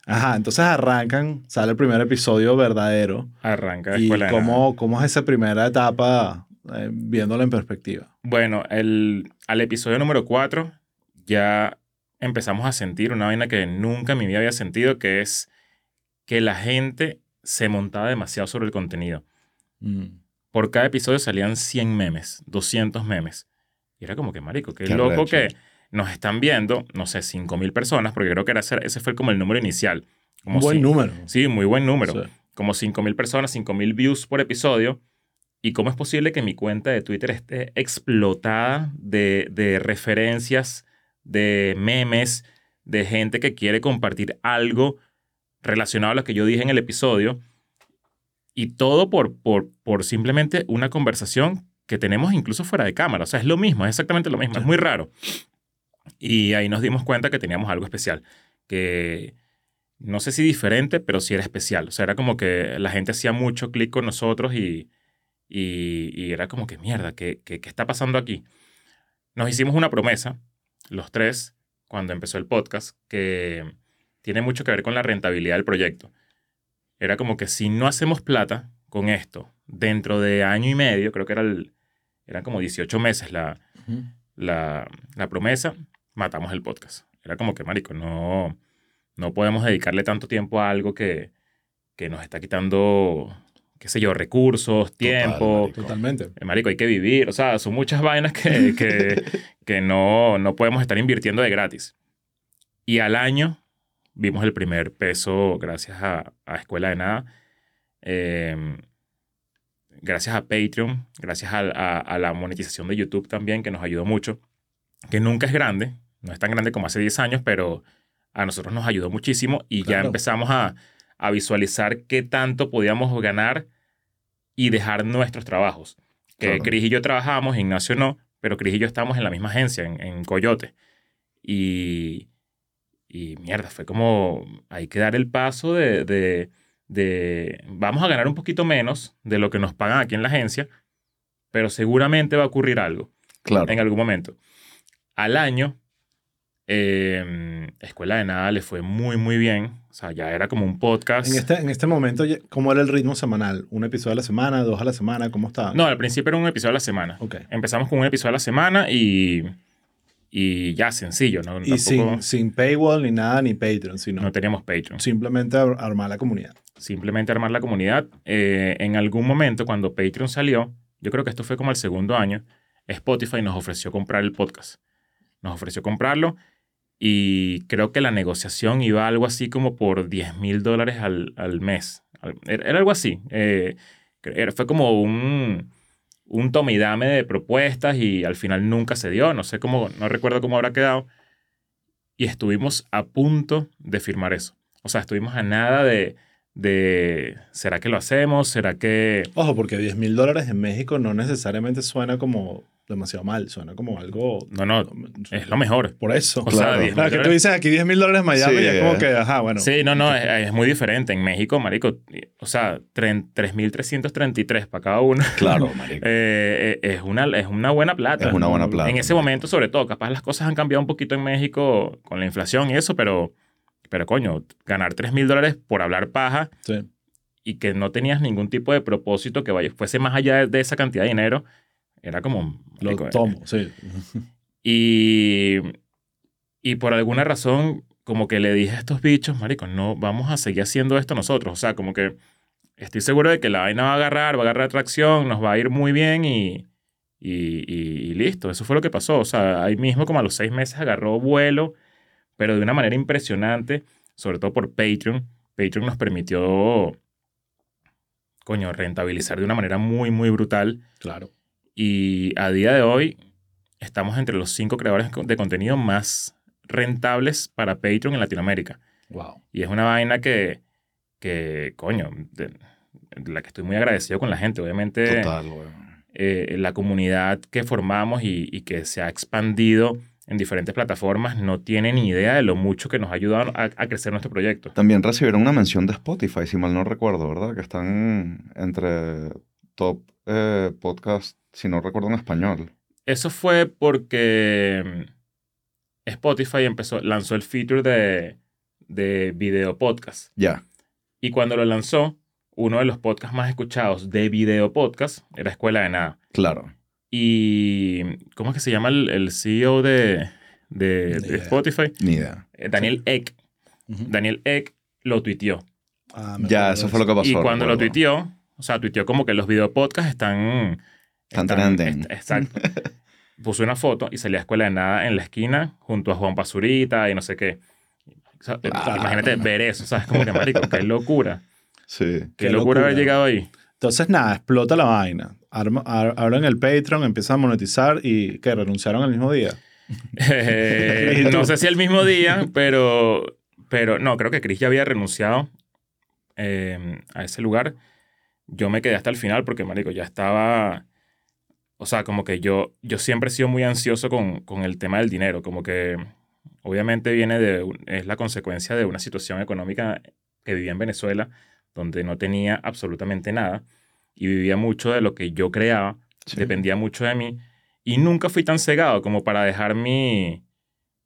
[SPEAKER 2] ajá, entonces arrancan, sale el primer episodio verdadero.
[SPEAKER 1] Arranca
[SPEAKER 2] ¿Y
[SPEAKER 1] Escuela Nada.
[SPEAKER 2] cómo, cómo es esa primera etapa eh, viéndolo en perspectiva?
[SPEAKER 1] Bueno, el, al episodio número 4 ya empezamos a sentir una vaina que nunca en mi vida había sentido, que es que la gente se montaba demasiado sobre el contenido.
[SPEAKER 2] Mm.
[SPEAKER 1] Por cada episodio salían 100 memes, 200 memes. Y era como que, marico, qué,
[SPEAKER 3] Qué
[SPEAKER 1] loco que nos están viendo, no sé, 5.000 personas, porque creo que era ese, ese fue como el número inicial. Como
[SPEAKER 2] Un buen número.
[SPEAKER 1] Sí, muy buen número
[SPEAKER 2] Sí.
[SPEAKER 1] como 5.000 personas, 5.000 views por episodio. ¿Y cómo es posible que mi cuenta de Twitter esté explotada de, de referencias, de memes, de gente que quiere compartir algo relacionado a lo que yo dije en el episodio? Y todo por, por, por simplemente una conversación que tenemos incluso fuera de cámara. O sea, es lo mismo, es exactamente lo mismo. Es muy raro. Y ahí nos dimos cuenta que teníamos algo especial. Que no sé si diferente, pero sí era especial. O sea, era como que la gente hacía mucho clic con nosotros y, y, y era como que, mierda, ¿qué, qué, qué está pasando aquí? Nos hicimos una promesa, los tres, cuando empezó el podcast, que tiene mucho que ver con la rentabilidad del proyecto. Era como que si no hacemos plata con esto dentro de año y medio, creo que era el, eran como 18 meses la, la, la promesa, matamos el podcast. Era como que, marico, no, no podemos dedicarle tanto tiempo a algo que, que nos está quitando, qué sé yo, recursos, tiempo.
[SPEAKER 3] marico.
[SPEAKER 2] Totalmente.
[SPEAKER 1] Eh, Marico, hay que vivir. O sea, son muchas vainas que, que, que no, no podemos estar invirtiendo de gratis. Y al año vimos el primer peso gracias a, a Escuela de Nada. Eh, gracias a Patreon, gracias a, a- a la monetización de YouTube también, que nos ayudó mucho. Que nunca es grande, no es tan grande como hace 10 años, pero a nosotros nos ayudó muchísimo y ya empezamos a, a visualizar qué tanto podíamos ganar y dejar nuestros trabajos. Que
[SPEAKER 3] Claro.
[SPEAKER 1] Cris y yo trabajamos, Ignacio no, pero Cris y yo estábamos en la misma agencia, en, en Coyote. Y, y mierda, fue como, hay que dar el paso de, de, de, vamos a ganar un poquito menos de lo que nos pagan aquí en la agencia, pero seguramente va a ocurrir algo
[SPEAKER 3] Claro.
[SPEAKER 1] en algún momento. Al año, eh, Escuela de Nada le fue muy, muy bien. O sea, ya era como un podcast.
[SPEAKER 2] En este, en este momento, ¿cómo era el ritmo semanal? ¿Un episodio a la semana? ¿Dos a la semana? ¿Cómo estaba?
[SPEAKER 1] No, al principio era un episodio a la semana.
[SPEAKER 2] Ok.
[SPEAKER 1] Empezamos con un episodio a la semana y, y ya, sencillo. ¿no?
[SPEAKER 2] Y
[SPEAKER 1] Tampoco-
[SPEAKER 2] sin, sin paywall ni nada, ni Patreon, sino
[SPEAKER 1] no teníamos Patreon.
[SPEAKER 2] simplemente ar- armar la comunidad.
[SPEAKER 1] Simplemente armar la comunidad. Eh, en algún momento, cuando Patreon salió, yo creo que esto fue como el segundo año, Spotify nos ofreció comprar el podcast. Nos ofreció comprarlo y creo que la negociación iba algo así como por 10 mil dólares al, al mes. Al- Era, algo así. Eh, era- fue como un, un tome y dame de propuestas y al final nunca se dio. No sé cómo, no recuerdo cómo habrá quedado. Y estuvimos a punto de firmar eso. O sea, estuvimos a nada de, de ¿será que lo hacemos? ¿Será que...?
[SPEAKER 2] Ojo, porque 10 mil dólares en México no necesariamente suena como demasiado mal, suena como algo...
[SPEAKER 1] No, no, es lo mejor.
[SPEAKER 2] Por eso.
[SPEAKER 1] O sea,
[SPEAKER 3] Claro.
[SPEAKER 1] 10
[SPEAKER 2] Claro, que tú dices aquí 10 mil dólares en Miami
[SPEAKER 3] Sí,
[SPEAKER 2] y es como
[SPEAKER 3] eh.
[SPEAKER 2] que, ajá, bueno.
[SPEAKER 1] Sí, no, no, es, es muy diferente. En México, marico, o sea, tren- 3.333 para cada uno.
[SPEAKER 3] Claro, marico.
[SPEAKER 1] Eh, eh, es, una, es una buena plata.
[SPEAKER 3] Es una buena plata.
[SPEAKER 1] En ese momento, sobre todo, capaz las cosas han cambiado un poquito en México con la inflación y eso, pero, pero coño, ganar 3 mil dólares por hablar paja
[SPEAKER 2] Sí.
[SPEAKER 1] y que no tenías ningún tipo de propósito que vaya, fuese más allá de, de esa cantidad de dinero, era como...
[SPEAKER 2] Lo
[SPEAKER 1] marico, eh,
[SPEAKER 2] tomo, sí.
[SPEAKER 1] Y, y por alguna razón, como que le dije a estos bichos, marico, no, vamos a seguir haciendo esto nosotros. O sea, como que estoy seguro de que la vaina va a agarrar, va a agarrar tracción, nos va a ir muy bien y, y, y- y listo. Eso fue lo que pasó. O sea, ahí mismo como a los seis meses agarró vuelo, pero de una manera impresionante, sobre todo por Patreon. Patreon nos permitió, coño, rentabilizar de una manera muy, muy brutal.
[SPEAKER 2] Claro.
[SPEAKER 1] Y a día de hoy estamos entre los cinco creadores de contenido más rentables para Patreon en Latinoamérica.
[SPEAKER 2] Wow.
[SPEAKER 1] Y es una vaina que, que coño, de, de la que estoy muy agradecido con la gente. Obviamente,
[SPEAKER 3] Total,
[SPEAKER 1] eh, la comunidad que formamos y, y que se ha expandido en diferentes plataformas no tiene ni idea de lo mucho que nos ha ayudado a, a crecer nuestro proyecto.
[SPEAKER 3] También recibieron una mención de Spotify, si mal no recuerdo, ¿verdad? Que están entre top eh, podcast, si no recuerdo en español.
[SPEAKER 1] Eso fue porque mm, Spotify empezó, lanzó el feature de, de video podcast.
[SPEAKER 3] Ya.
[SPEAKER 1] Y cuando lo lanzó, uno de los podcasts más escuchados de video podcast era Escuela de Nada.
[SPEAKER 3] Claro.
[SPEAKER 1] Y, ¿cómo es que se llama el, el CEO de, de-
[SPEAKER 2] Ni
[SPEAKER 1] de
[SPEAKER 2] idea.
[SPEAKER 1] Spotify?
[SPEAKER 3] Ni idea.
[SPEAKER 1] Eh, Daniel Eck. Daniel Eck lo tuiteó.
[SPEAKER 2] Ah,
[SPEAKER 3] Ya, eso fue lo que pasó.
[SPEAKER 1] y cuando lo tuiteó, o sea, tuiteó como que los videopodcasts están...
[SPEAKER 3] Están trending.
[SPEAKER 1] est- Exacto. Puso una foto y salía Escuela de Nada en la esquina junto a Juan Pazurita y no sé qué. O sea,
[SPEAKER 2] Claro.
[SPEAKER 1] Imagínate ver eso, ¿sabes? Como que, marico, qué locura.
[SPEAKER 3] Sí.
[SPEAKER 1] Qué,
[SPEAKER 2] Qué
[SPEAKER 1] locura, haber
[SPEAKER 2] locura.
[SPEAKER 1] llegado ahí.
[SPEAKER 2] Entonces, nada, explota la vaina. Abren el Patreon, empiezan a monetizar y que renunciaron el mismo día.
[SPEAKER 1] Eh, no sé si el mismo día, pero, pero no, creo que Chris ya había renunciado eh, a ese lugar. Yo me quedé hasta el final porque, marico, ya estaba... O sea, como que yo, yo siempre he sido muy ansioso con, con el tema del dinero. Como que obviamente viene de... Es la consecuencia de una situación económica que vivía en Venezuela, donde no tenía absolutamente nada y vivía mucho de lo que yo creaba
[SPEAKER 3] Sí.
[SPEAKER 1] dependía mucho de mí y nunca fui tan cegado como para dejar mi,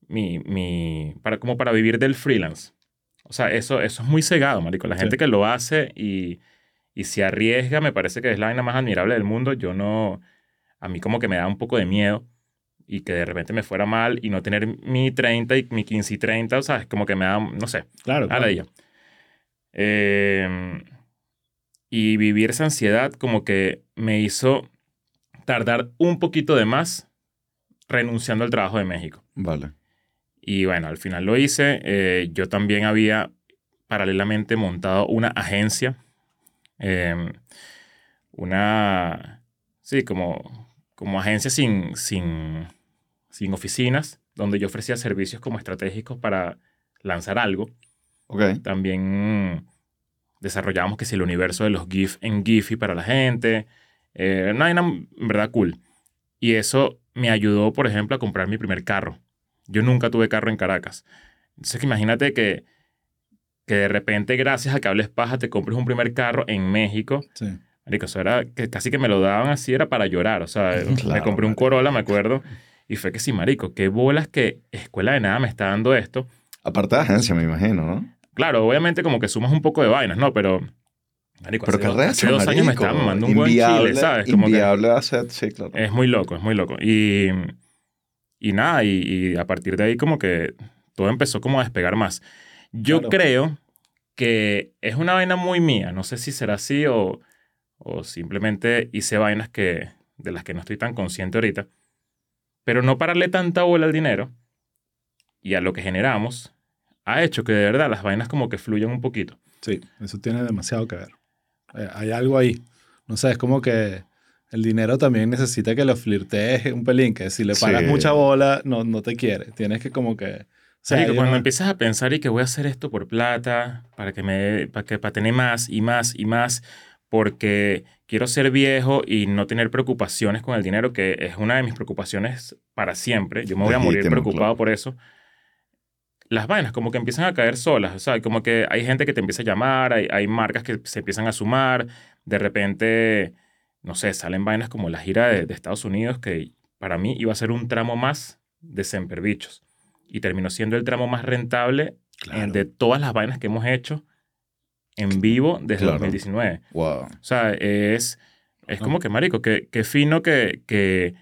[SPEAKER 1] mi, mi para, como para vivir del freelance. O sea, eso, eso es muy cegado, marico. La
[SPEAKER 2] Sí.
[SPEAKER 1] gente que lo hace y, y se arriesga me parece que es la vaina más admirable del mundo. Yo no, a mí como que me da un poco de miedo y que de repente me fuera mal y no tener mi 30 y mi 15 y 30, o sea, es como que me da, no sé,
[SPEAKER 2] Claro.
[SPEAKER 1] a
[SPEAKER 2] claro.
[SPEAKER 1] la ella. Eh, y vivir esa ansiedad como que me hizo tardar un poquito de más renunciando al trabajo de México.
[SPEAKER 3] Vale.
[SPEAKER 1] Y bueno, al final lo hice. Eh, yo también había paralelamente montado una agencia. Eh, una, sí, como, como agencia sin, sin, sin oficinas, donde yo ofrecía servicios como estratégicos para lanzar algo. También desarrollamos que si el universo de los GIF en Giphy para la gente. Eh, en verdad, cool. Y eso me ayudó, por ejemplo, a comprar mi primer carro. Yo nunca tuve carro en Caracas. Entonces, imagínate que, que de repente, gracias a que hables paja, te compres un primer carro en México.
[SPEAKER 2] Sí.
[SPEAKER 1] Marico, eso era que casi que me lo daban así, era para llorar. O sea, me
[SPEAKER 3] Claro,
[SPEAKER 1] compré un. Corolla, me acuerdo. Y fue que sí, marico, qué bolas que Escuela de Nada me está dando esto.
[SPEAKER 3] Aparte de agencia, me imagino, ¿no?
[SPEAKER 1] Claro, obviamente como que sumas un poco de vainas, ¿no? Pero, marico,
[SPEAKER 3] Pero
[SPEAKER 1] hace,
[SPEAKER 3] qué
[SPEAKER 1] do-
[SPEAKER 3] recho,
[SPEAKER 1] hace dos años me estaban mandando un buen chile, ¿sabes? Como que
[SPEAKER 3] Inviable hacer, sí, claro.
[SPEAKER 1] es muy loco, es muy loco. Y, y nada, y, y a partir de ahí como que todo empezó como a despegar más. Yo
[SPEAKER 2] Claro.
[SPEAKER 1] creo que es una vaina muy mía, no sé si será así o, o simplemente hice vainas que, de las que no estoy tan consciente ahorita, pero no pararle tanta bola al dinero y a lo que generamos ha hecho que de verdad las vainas como que fluyan un poquito.
[SPEAKER 2] Sí, eso tiene demasiado que ver. Eh, hay algo ahí. No sé, es como que el dinero también necesita que lo flirtees un pelín, que si le paras
[SPEAKER 3] Sí.
[SPEAKER 2] mucha bola, no, no te quiere. Tienes que como que... Sea,
[SPEAKER 1] cuando
[SPEAKER 2] no-
[SPEAKER 1] empiezas a pensar y que voy a hacer esto por plata, para que me, para que para tener más y más y más, porque quiero ser viejo y no tener preocupaciones con el dinero, que es una de mis preocupaciones para siempre. Yo me voy a morir
[SPEAKER 3] Legítimo,
[SPEAKER 1] preocupado
[SPEAKER 3] claro.
[SPEAKER 1] por eso. Las vainas como que empiezan a caer solas, o sea, como que hay gente que te empieza a llamar, hay, hay marcas que se empiezan a sumar, de repente, no sé, salen vainas como la gira de, de Estados Unidos, que para mí iba a ser un tramo más de Semperbichos y terminó siendo el tramo más rentable
[SPEAKER 2] Claro.
[SPEAKER 1] eh, de todas las vainas que hemos hecho en vivo desde
[SPEAKER 3] Claro.
[SPEAKER 1] 2019.
[SPEAKER 3] Wow.
[SPEAKER 1] O sea, es, es como que, marico, que, que fino que, que,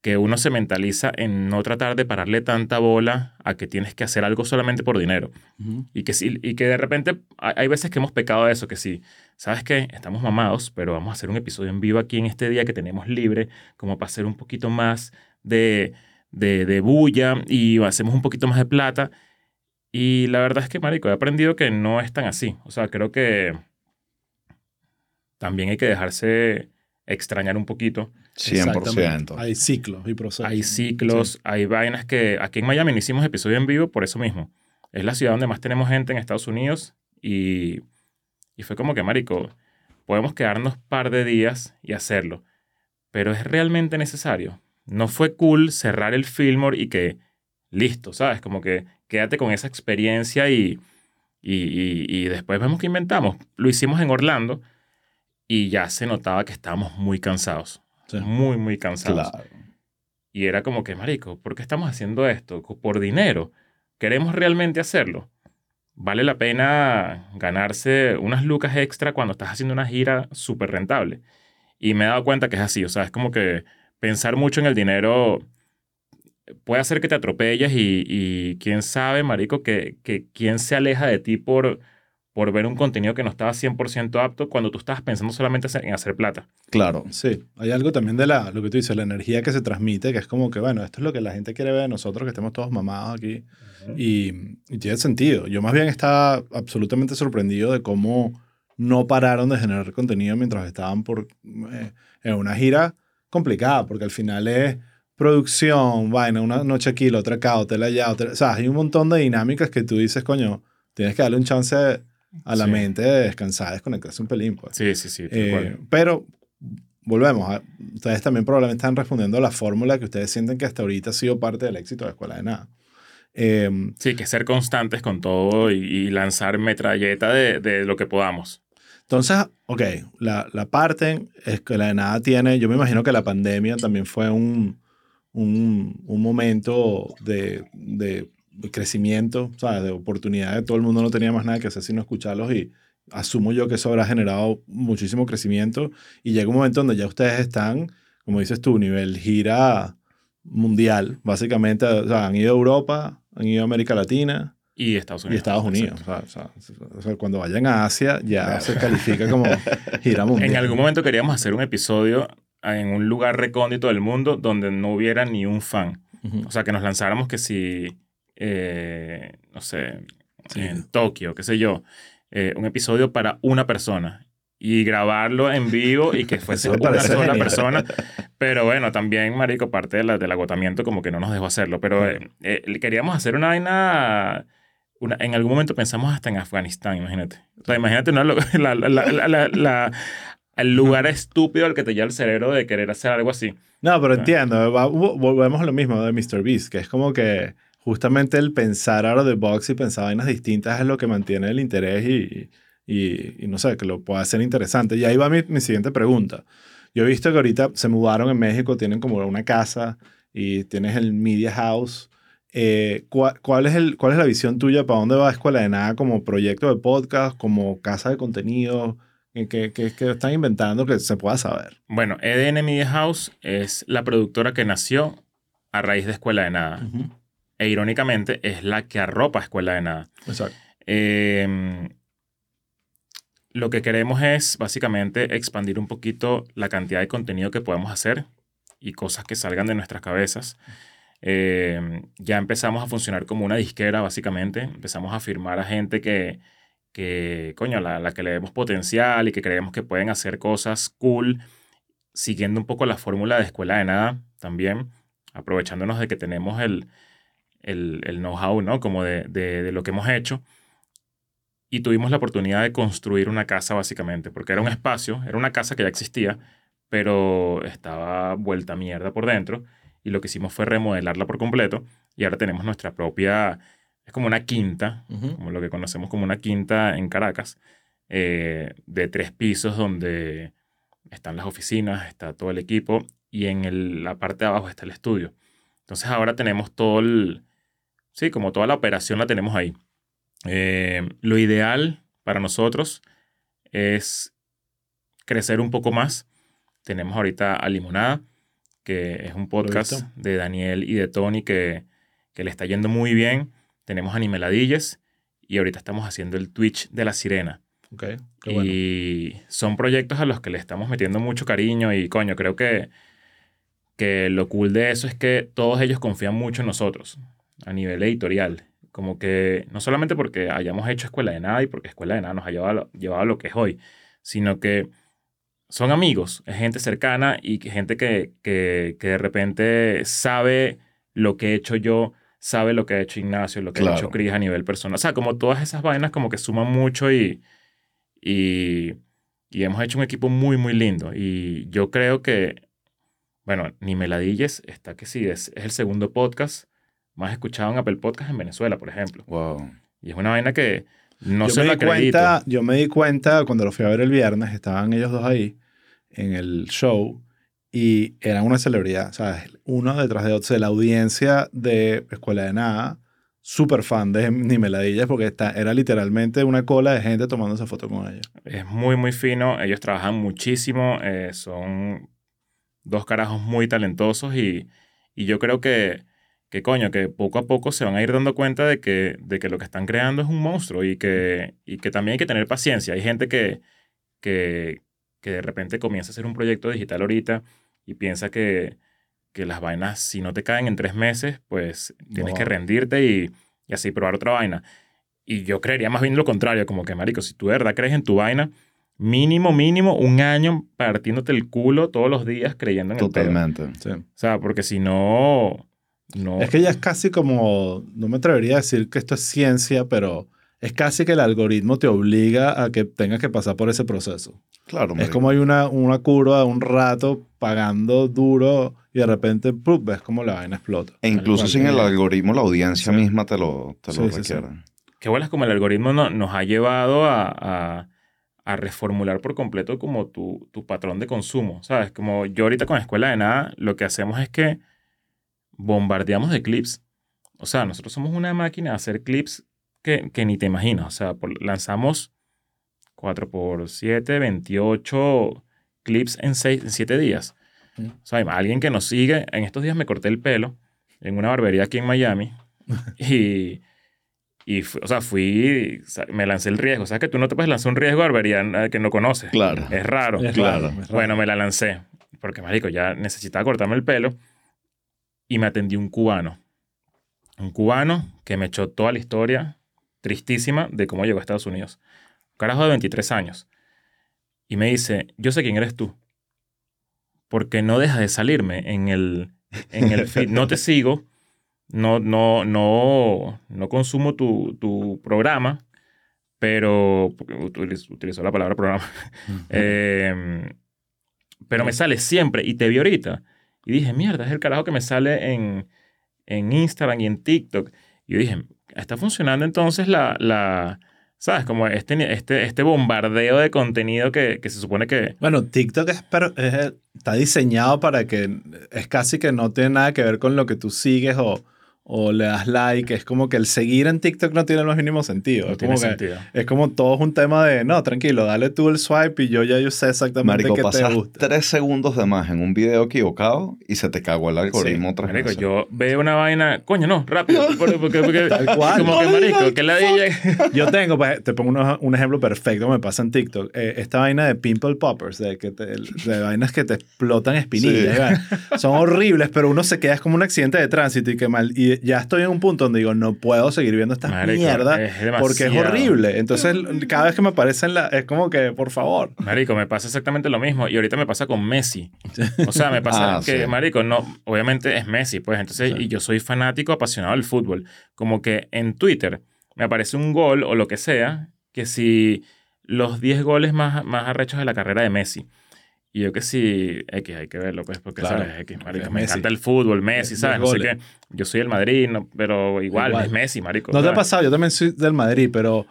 [SPEAKER 1] que uno se mentaliza en no tratar de pararle tanta bola a que tienes que hacer algo solamente por dinero.
[SPEAKER 2] Ujú.
[SPEAKER 1] Y que, sí, y que de repente hay, hay veces que hemos pecado de eso, que sí, ¿sabes qué? Estamos mamados, pero vamos a hacer un episodio en vivo aquí en este día que tenemos libre, como para hacer un poquito más de, de, de bulla y hacemos un poquito más de plata. Y la verdad es que, marico, he aprendido que no es tan así. O sea, creo que también hay que dejarse extrañar un poquito.
[SPEAKER 3] 100%.
[SPEAKER 2] Exactamente. Hay ciclos y procesos.
[SPEAKER 1] Hay ciclos, hay vainas que aquí en Miami no hicimos episodio en vivo por eso mismo. Es la ciudad donde más tenemos gente en Estados Unidos y, y fue como que, marico, podemos quedarnos par de días y hacerlo, pero es realmente necesario. No fue cool cerrar el Fillmore y que, listo, ¿sabes? Como que quédate con esa experiencia y, y, y- y después vemos qué inventamos. Lo hicimos en Orlando y ya se notaba que estábamos muy cansados.
[SPEAKER 2] Sí.
[SPEAKER 1] Muy, muy cansados.
[SPEAKER 3] Claro.
[SPEAKER 1] Y era como que, marico, ¿por qué estamos haciendo esto? ¿Por dinero? ¿Queremos realmente hacerlo? ¿Vale la pena ganarse unas lucas extra cuando estás haciendo una gira súper rentable? Y me he dado cuenta que es así. O sea, es como que pensar mucho en el dinero puede hacer que te atropelles y, y quién sabe, marico, que, que quién se aleja de ti por, por ver un contenido que no estaba 100% apto cuando tú estabas pensando solamente en hacer plata.
[SPEAKER 3] Claro.
[SPEAKER 2] Sí, hay algo también de la, lo que tú dices, la energía que se transmite, que es como que, bueno, esto es lo que la gente quiere ver de nosotros, que estemos todos mamados aquí. Y, y tiene sentido. Yo más bien estaba absolutamente sorprendido de cómo no pararon de generar contenido mientras estaban por, eh, en una gira complicada, porque al final es producción, vaina, una noche aquí, la otra acá, hotel allá, hotel, o sea, hay un montón de dinámicas que tú dices, coño, tienes que darle un chance a la
[SPEAKER 1] Sí.
[SPEAKER 2] mente de descansar, desconectarse un pelín, pues.
[SPEAKER 1] Sí, sí, sí.
[SPEAKER 2] Eh, pero volvemos, a- ustedes también probablemente están respondiendo a la fórmula que ustedes sienten que hasta ahorita ha sido parte del éxito de la Escuela de Nada. Eh,
[SPEAKER 1] Sí, que ser constantes con todo y, y lanzar metralleta de, de lo que podamos.
[SPEAKER 2] Entonces, ok, la, la parte Escuela de Nada tiene, yo me imagino que la pandemia también fue un, un, un momento de, de crecimiento, ¿sabes? de oportunidad, de todo el mundo no tenía más nada que hacer sino escucharlos y asumo yo que eso habrá generado muchísimo crecimiento y llega un momento donde ya ustedes están, como dices tú, nivel gira mundial, básicamente, o sea, han ido a Europa, han ido a América Latina
[SPEAKER 1] Y Estados
[SPEAKER 2] y
[SPEAKER 1] Unidos.
[SPEAKER 2] Estados Unidos. O sea, o sea, cuando vayan a Asia ya se califica como gira mundial.
[SPEAKER 1] En algún momento queríamos hacer un episodio en un lugar recóndito del mundo donde no hubiera ni un fan.
[SPEAKER 2] Ujú.
[SPEAKER 1] O sea, que nos lanzáramos que si, eh, no sé,
[SPEAKER 2] Sí.
[SPEAKER 1] en Tokio, qué sé yo, eh, un episodio para una persona y grabarlo en vivo y que fuese una sola persona. Pero bueno, también, marico, parte de la- del agotamiento como que no nos dejó hacerlo. Pero eh, eh, queríamos hacer una vaina... Una, en algún momento pensamos hasta en Afganistán, imagínate. O sea, imagínate una la- la- la- el lugar estúpido al que te lleva el cerebro de querer hacer algo así.
[SPEAKER 2] No, pero
[SPEAKER 1] Ah.
[SPEAKER 2] entiendo. va- volvemos a lo mismo de Mr. Beast, que es como que justamente el pensar out of the box y pensar vainas distintas es lo que mantiene el interés y, y, y no sé, que lo puede hacer interesante. Y ahí va mi, mi siguiente pregunta. Yo he visto que ahorita se mudaron en México, tienen como una casa y tienes el Media House. Eh, ¿cuál, cuál es el, ¿Cuál es la visión tuya para dónde va Escuela de Nada como proyecto de podcast, como casa de contenido? ¿Qué, qué, qué- qué están inventando que se pueda saber?
[SPEAKER 1] Bueno, EDN Media House es la productora que nació a raíz de Escuela de Nada. E irónicamente es la que arropa Escuela de Nada.
[SPEAKER 2] Exacto.
[SPEAKER 1] Eh, lo que queremos es básicamente expandir un poquito la cantidad de contenido que podemos hacer y cosas que salgan de nuestras cabezas. Eh, ya empezamos a funcionar como una disquera, básicamente. Empezamos a firmar a gente que, que coño, la, la que le vemos potencial y que creemos que pueden hacer cosas cool, siguiendo un poco la fórmula de escuela de nada también, aprovechándonos de que tenemos el, el, el know-how, ¿no? Como de, de, lo que hemos hecho. Y tuvimos la oportunidad de construir una casa, básicamente, porque era un espacio, era una casa que ya existía, pero estaba vuelta mierda por dentro. Y lo que hicimos fue remodelarla por completo. Y ahora tenemos nuestra propia, es como una quinta,
[SPEAKER 2] Ujú.
[SPEAKER 1] como lo que conocemos como una quinta en Caracas, eh, de tres pisos donde están las oficinas, está todo el equipo y en el- la parte de abajo está el estudio. Entonces ahora tenemos todo el, sí, como toda la operación la tenemos ahí. Eh, lo ideal para nosotros es crecer un poco más. Tenemos ahorita a Limonada, que es un podcast de Daniel y de Tony que, que le está yendo muy bien. Tenemos Animeladillas y ahorita estamos haciendo el Twitch de la Sirena.
[SPEAKER 2] Ok, qué bueno.
[SPEAKER 1] Y son proyectos a los que le estamos metiendo mucho cariño y coño, creo que, que lo cool de eso es que todos ellos confían mucho en nosotros a nivel editorial. Como que no solamente porque hayamos hecho Escuela de Nada y porque Escuela de Nada nos ha llevado, llevado a lo que es hoy, sino que son amigos, es gente cercana y que- gente que, que, que de repente sabe lo que he hecho yo, sabe lo que ha hecho Ignacio, lo que ha hecho Cris a nivel personal. O sea, como todas esas vainas como que suman mucho y, y, y hemos hecho un equipo muy, muy lindo. Y yo creo que, bueno, Ni Meladilles está que sí, es, es el segundo podcast más escuchado en Apple Podcast en Venezuela, por ejemplo.
[SPEAKER 3] Wow.
[SPEAKER 1] Y es una vaina que no
[SPEAKER 2] yo,
[SPEAKER 1] se
[SPEAKER 2] me
[SPEAKER 1] lo
[SPEAKER 2] di
[SPEAKER 1] acredito.
[SPEAKER 2] cuenta, yo me di cuenta cuando lo fui a ver el viernes, estaban ellos dos ahí en el show y eran una celebridad, ¿sabes? Uno detrás de otro. La audiencia de Escuela de Nada, súper fan de Ni Meladillas, porque está, era literalmente una cola de gente tomando esa foto con ellos.
[SPEAKER 1] Es muy, muy fino. Ellos trabajan muchísimo. eh, son dos carajos muy talentosos y, y yo creo que, que, coño, que poco a poco se van a ir dando cuenta de que, de que lo que están creando es un monstruo y que, y que también hay que tener paciencia. Hay gente que, que, que de repente comienza a hacer un proyecto digital ahorita y piensa que, que las vainas, si no te caen en tres meses, pues tienes que rendirte y, y así probar otra vaina. Y yo creería más bien lo contrario, como que, marico, si tú de verdad crees en tu vaina, mínimo, mínimo, un año partiéndote el culo todos los días creyendo en el pedo.
[SPEAKER 3] Totalmente.
[SPEAKER 2] Sí.
[SPEAKER 1] O sea, porque si no, no...
[SPEAKER 2] Es que ya es casi como, no me atrevería a decir que esto es ciencia, pero es casi que el algoritmo te obliga a que tengas que pasar por ese proceso.
[SPEAKER 3] Claro,
[SPEAKER 2] Es como hay una, una curva de un rato pagando duro y de repente ¡pum! ves como la vaina explota.
[SPEAKER 3] E incluso sin el algoritmo, la audiencia
[SPEAKER 2] Sí.
[SPEAKER 3] misma te lo, te lo
[SPEAKER 2] Sí, sí, sí.
[SPEAKER 3] requiere.
[SPEAKER 1] Qué bolas como el algoritmo no- nos ha llevado a, a- a reformular por completo como tu, tu patrón de consumo, ¿sabes? Como yo ahorita con Escuela de Nada, lo que hacemos es que bombardeamos de clips. O sea, nosotros somos una máquina de hacer clips que, que ni te imaginas. O sea, por- lanzamos 4x7, 28 clips en 6, en 7 días.
[SPEAKER 2] Mm.
[SPEAKER 1] O sea, alguien que nos sigue, en estos días me corté el pelo en una barbería aquí en Miami y, y o sea, fui, o sea, me lancé el riesgo. ¿Sabes que tú no te puedes lanzar un riesgo a barbería que no conoces?
[SPEAKER 3] Claro.
[SPEAKER 1] Es raro.
[SPEAKER 2] Es
[SPEAKER 3] Claro.
[SPEAKER 1] Bueno, me la lancé. Porque, marico, ya necesitaba cortarme el pelo. Y me atendió un cubano. Un cubano que me echó toda la historia tristísima de cómo llegó a Estados Unidos. Un carajo de 23 años. Y me dice, yo sé quién eres tú. Porque no dejas de salirme en el, en el feed. No te sigo. No, no, no, no consumo tu, tu programa. Pero utilizó la palabra programa. Eh, pero me sale siempre y te vi ahorita. Y dije, mierda, es el carajo que me sale en, en Instagram y en TikTok. Y yo dije, está funcionando entonces la, la ¿sabes? Como este, este, este bombardeo de contenido que, que se supone que...
[SPEAKER 2] Bueno, TikTok es- está diseñado para que es casi que no tiene nada que ver con lo que tú sigues o, o le das like. Es como que el seguir en TikTok no tiene el más mínimo sentido.
[SPEAKER 1] No
[SPEAKER 2] es,
[SPEAKER 1] tiene
[SPEAKER 2] como que-
[SPEAKER 1] sentido.
[SPEAKER 2] es como todo es un tema de, no, tranquilo, dale tú el swipe y yo ya yo sé exactamente
[SPEAKER 3] Marico,
[SPEAKER 2] qué te
[SPEAKER 3] pasas
[SPEAKER 2] gusta.
[SPEAKER 3] tres segundos de más en un video equivocado y se te cagó el algoritmo
[SPEAKER 2] Sí,
[SPEAKER 3] otra
[SPEAKER 1] Marico,
[SPEAKER 3] vez.
[SPEAKER 1] yo veo una vaina, coño, no, rápido. Porque, porque, porque-
[SPEAKER 2] Tal cual.
[SPEAKER 1] Como que, marico, que la DJ...
[SPEAKER 2] Yo tengo, pues, te pongo uno- un ejemplo perfecto que me pasa en TikTok. Eh, esta vaina de pimple poppers, de, que te- de vainas que te explotan espinillas.
[SPEAKER 3] Sí.
[SPEAKER 2] Son horribles, pero uno se queda es como un accidente de tránsito y que mal. Y ya estoy en un punto donde digo, no puedo seguir viendo esta
[SPEAKER 1] Marico,
[SPEAKER 2] mierda
[SPEAKER 1] es
[SPEAKER 2] porque es horrible. Entonces, cada vez que me aparecen la, es como que, por favor.
[SPEAKER 1] Marico, me pasa exactamente lo mismo. Y ahorita me pasa con Messi. O sea, me pasa
[SPEAKER 3] Ah,
[SPEAKER 1] que,
[SPEAKER 3] sí.
[SPEAKER 1] Marico, no, obviamente es Messi, pues. Entonces,
[SPEAKER 2] Sí.
[SPEAKER 1] y yo soy fanático, apasionado del fútbol. Como que en Twitter me aparece un gol o lo que sea, que si los 10 goles más, más arrechos de la carrera de Messi. Y yo que sí, X, hay que verlo, pues, porque,
[SPEAKER 2] Claro,
[SPEAKER 1] ¿sabes? X, marico, me
[SPEAKER 2] Messi.
[SPEAKER 1] encanta el fútbol, Messi, ¿sabes? No sé qué. Yo soy el Madrid, no- pero igual,
[SPEAKER 2] Igual.
[SPEAKER 1] es Messi, marico.
[SPEAKER 2] No te ha pasado, yo también soy del Madrid, pero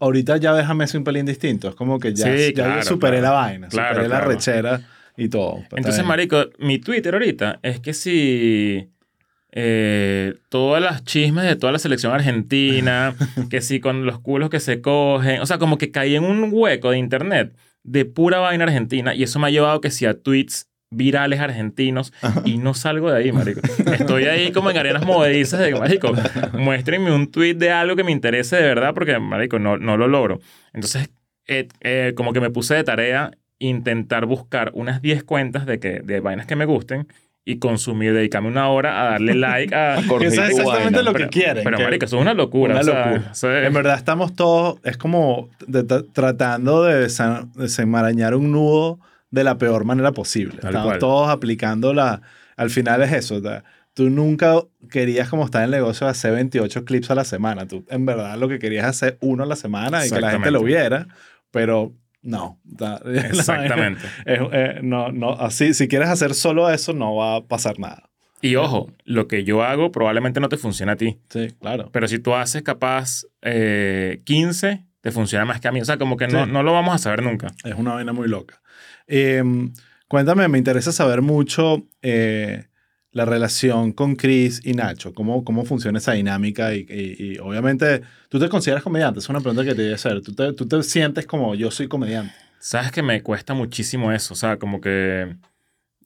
[SPEAKER 2] ahorita ya ves a Messi un pelín distinto. Es como que ya,
[SPEAKER 1] Sí,
[SPEAKER 2] ya
[SPEAKER 1] claro,
[SPEAKER 2] superé
[SPEAKER 1] claro.
[SPEAKER 2] la vaina, superé la rechera y todo.
[SPEAKER 1] Entonces, marico, mi Twitter ahorita es que si... eh, todas las chismes de toda la selección argentina, que sí, con los culos que se cogen. O sea, como que caí en un hueco de internet de pura vaina argentina y eso me ha llevado que sí a tweets virales argentinos y no salgo de ahí, marico. Estoy ahí como en arenas movedizas de, marico, muéstrenme un tweet de algo que me interese de verdad porque, marico, no, no lo logro. Entonces, eh, eh, como que me puse de tarea intentar buscar unas 10 cuentas de, que, de vainas que me gusten y consumir, dedicarme una hora a darle like a...
[SPEAKER 3] A corregir
[SPEAKER 2] Eso es exactamente
[SPEAKER 3] vaina.
[SPEAKER 2] lo que
[SPEAKER 1] pero,
[SPEAKER 2] quieren.
[SPEAKER 1] Pero,
[SPEAKER 2] que-
[SPEAKER 1] marico, eso es una locura.
[SPEAKER 2] Una
[SPEAKER 1] o sea,
[SPEAKER 2] locura.
[SPEAKER 1] es-
[SPEAKER 2] En verdad estamos todos, es como de- tra- tratando de desenmarañar un nudo de la peor manera posible. Estamos
[SPEAKER 1] cual.
[SPEAKER 2] todos aplicando la... Al final es eso. o sea, Tú nunca querías como estar en el negocio de hacer 28 clips a la semana. Tú en verdad lo que querías hacer uno a la semana y que la gente lo viera, pero no. vaina
[SPEAKER 1] Exactamente.
[SPEAKER 2] es- eh, no, no, así, si quieres hacer solo eso, no va a pasar nada.
[SPEAKER 1] Y ojo, lo que yo hago probablemente no te funcione a ti.
[SPEAKER 2] Sí, claro.
[SPEAKER 1] Pero si tú haces capaz eh, 15, te funciona más que a mí. O sea, como que no,
[SPEAKER 2] Sí.
[SPEAKER 1] no lo vamos a saber nunca.
[SPEAKER 2] Es una vaina muy loca. Eh, cuéntame, me interesa saber mucho eh, la relación con Chris y Nacho. ¿Cómo, cómo funciona esa dinámica? Y, y- y obviamente, ¿tú te consideras comediante? Es una pregunta que te voy a hacer. ¿Tú te, tú te sientes como yo soy comediante?
[SPEAKER 1] Sabes que me cuesta muchísimo eso. O sea, como que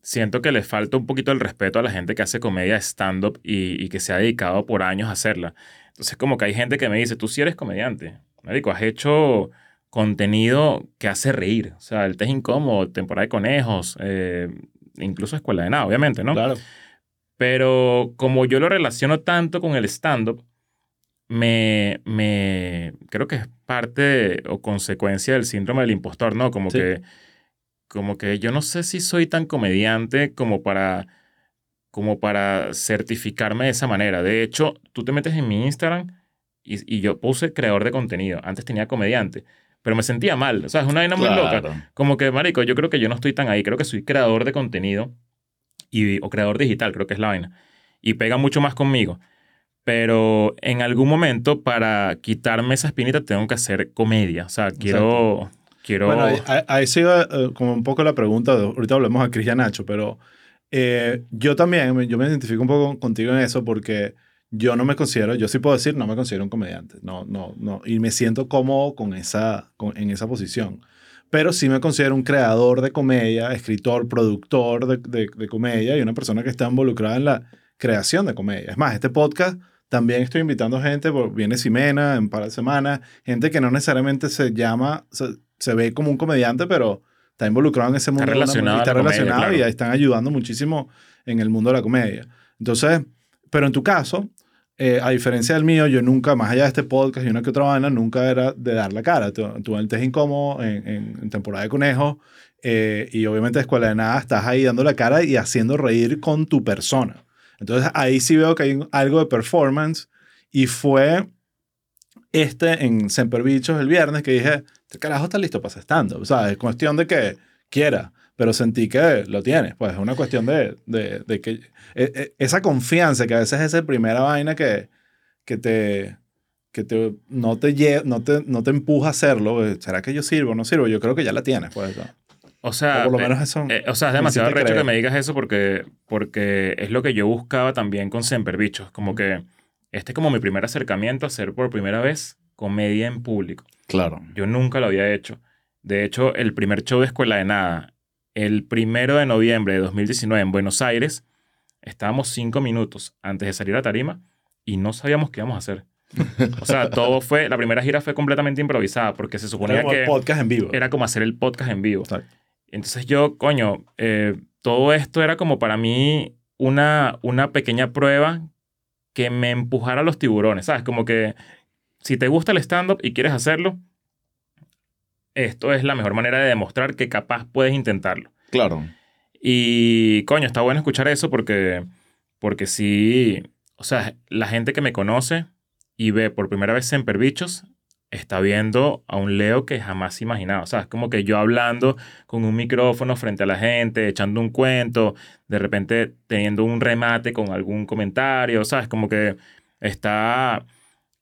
[SPEAKER 1] siento que le falta un poquito el respeto a la gente que hace comedia stand-up y, y que se ha dedicado por años a hacerla. Entonces, como que hay gente que me dice, tú sí eres comediante. Marico, has hecho contenido que hace reír. O sea, el test incómodo, temporada de conejos, eh, incluso escuela de nada, obviamente, ¿no?
[SPEAKER 2] Claro.
[SPEAKER 1] Pero como yo lo relaciono tanto con el stand-up, me, me creo que es parte o consecuencia del síndrome del impostor, ¿no? Como
[SPEAKER 2] Sí.
[SPEAKER 1] que como que yo no sé si soy tan comediante como para como para certificarme de esa manera. De hecho, tú te metes en mi Instagram y, y yo puse creador de contenido. Antes tenía comediante, pero me sentía mal. O sea, es una vaina muy loca.
[SPEAKER 3] Claro.
[SPEAKER 1] Como que, marico, yo creo que yo no estoy tan ahí. Creo que soy creador de contenido y, o creador digital, creo que es la vaina. Y pega mucho más conmigo. Pero en algún momento, para quitarme esa espinita, tengo que hacer comedia. O sea, quiero... quiero
[SPEAKER 2] Bueno, ahí, ahí- ahí sigue eh, como un poco la pregunta. Ahorita hablamos a a Nacho, pero eh, yo también, yo me identifico un poco contigo en eso porque yo no me considero, yo sí puedo decir, no me considero un comediante. No, no, no. Y me siento cómodo con esa, con- en esa posición. Pero sí me considero un creador de comedia, escritor, productor de, de- de comedia y una persona que está involucrada en la creación de comedia. Es más, este podcast también estoy invitando gente, por- viene Ximena en par de semanas, gente que no necesariamente se llama, se, se ve como un comediante, pero está involucrado en ese mundo. una-
[SPEAKER 1] relacionado
[SPEAKER 2] está
[SPEAKER 1] comedia,
[SPEAKER 2] relacionado y
[SPEAKER 1] claro.
[SPEAKER 2] están ayudando muchísimo en el mundo de la comedia. Entonces, pero en tu caso, eh, a diferencia del mío, yo nunca, más allá de este podcast y una que otra vaina, nunca era de dar la cara. Tú, antes incómodo en, en, en temporada de conejos eh, y obviamente escuela de nada estás ahí dando la cara y haciendo reír con tu persona. Entonces ahí sí veo que hay algo de performance y fue este en Semper Bichos el viernes que dije, este carajo está listo para hacer stand-up. O sea, es cuestión de que quiera, pero sentí que lo tienes. Pues es una cuestión de, de, de que e- e- esa confianza que a veces es esa primera vaina que, que te que te, no, te lle- no, te, no te empuja a hacerlo. eh, ¿Será que yo sirvo o no sirvo? Yo creo que ya la tienes. Pues, ¿no?
[SPEAKER 1] O sea,
[SPEAKER 2] o por lo
[SPEAKER 1] eh,
[SPEAKER 2] menos eso.
[SPEAKER 1] eh, o sea, es demasiado recho que
[SPEAKER 2] creer.
[SPEAKER 1] me digas eso porque, porque es lo que yo buscaba también con Semper Bichos. Como que este es como mi primer acercamiento a hacer por primera vez comedia en público.
[SPEAKER 3] Claro.
[SPEAKER 1] Yo nunca lo había hecho. De hecho, el primer show de Escuela de Nada, el primero de noviembre de 2019 en Buenos Aires, estábamos cinco minutos antes de salir a tarima y no sabíamos qué íbamos a hacer. O sea, todo fue, la primera gira fue completamente improvisada porque se suponía
[SPEAKER 2] Era como
[SPEAKER 1] que
[SPEAKER 2] podcast en vivo.
[SPEAKER 1] era como hacer el podcast en vivo.
[SPEAKER 2] Exacto.
[SPEAKER 1] Entonces yo, coño, eh, todo esto era como para mí una, una pequeña prueba que me empujara a los tiburones, ¿sabes? Como que si te gusta el stand-up y quieres hacerlo, esto es la mejor manera de demostrar que capaz puedes intentarlo.
[SPEAKER 3] Claro.
[SPEAKER 1] Y, coño, está bueno escuchar eso porque, porque sí, o sea, la gente que me conoce y ve por primera vez Semper Bichos está viendo a un Leo que jamás imaginaba. O sea, es como que yo hablando con un micrófono frente a la gente, echando un cuento, de repente teniendo un remate con algún comentario, ¿sabes? Como que está,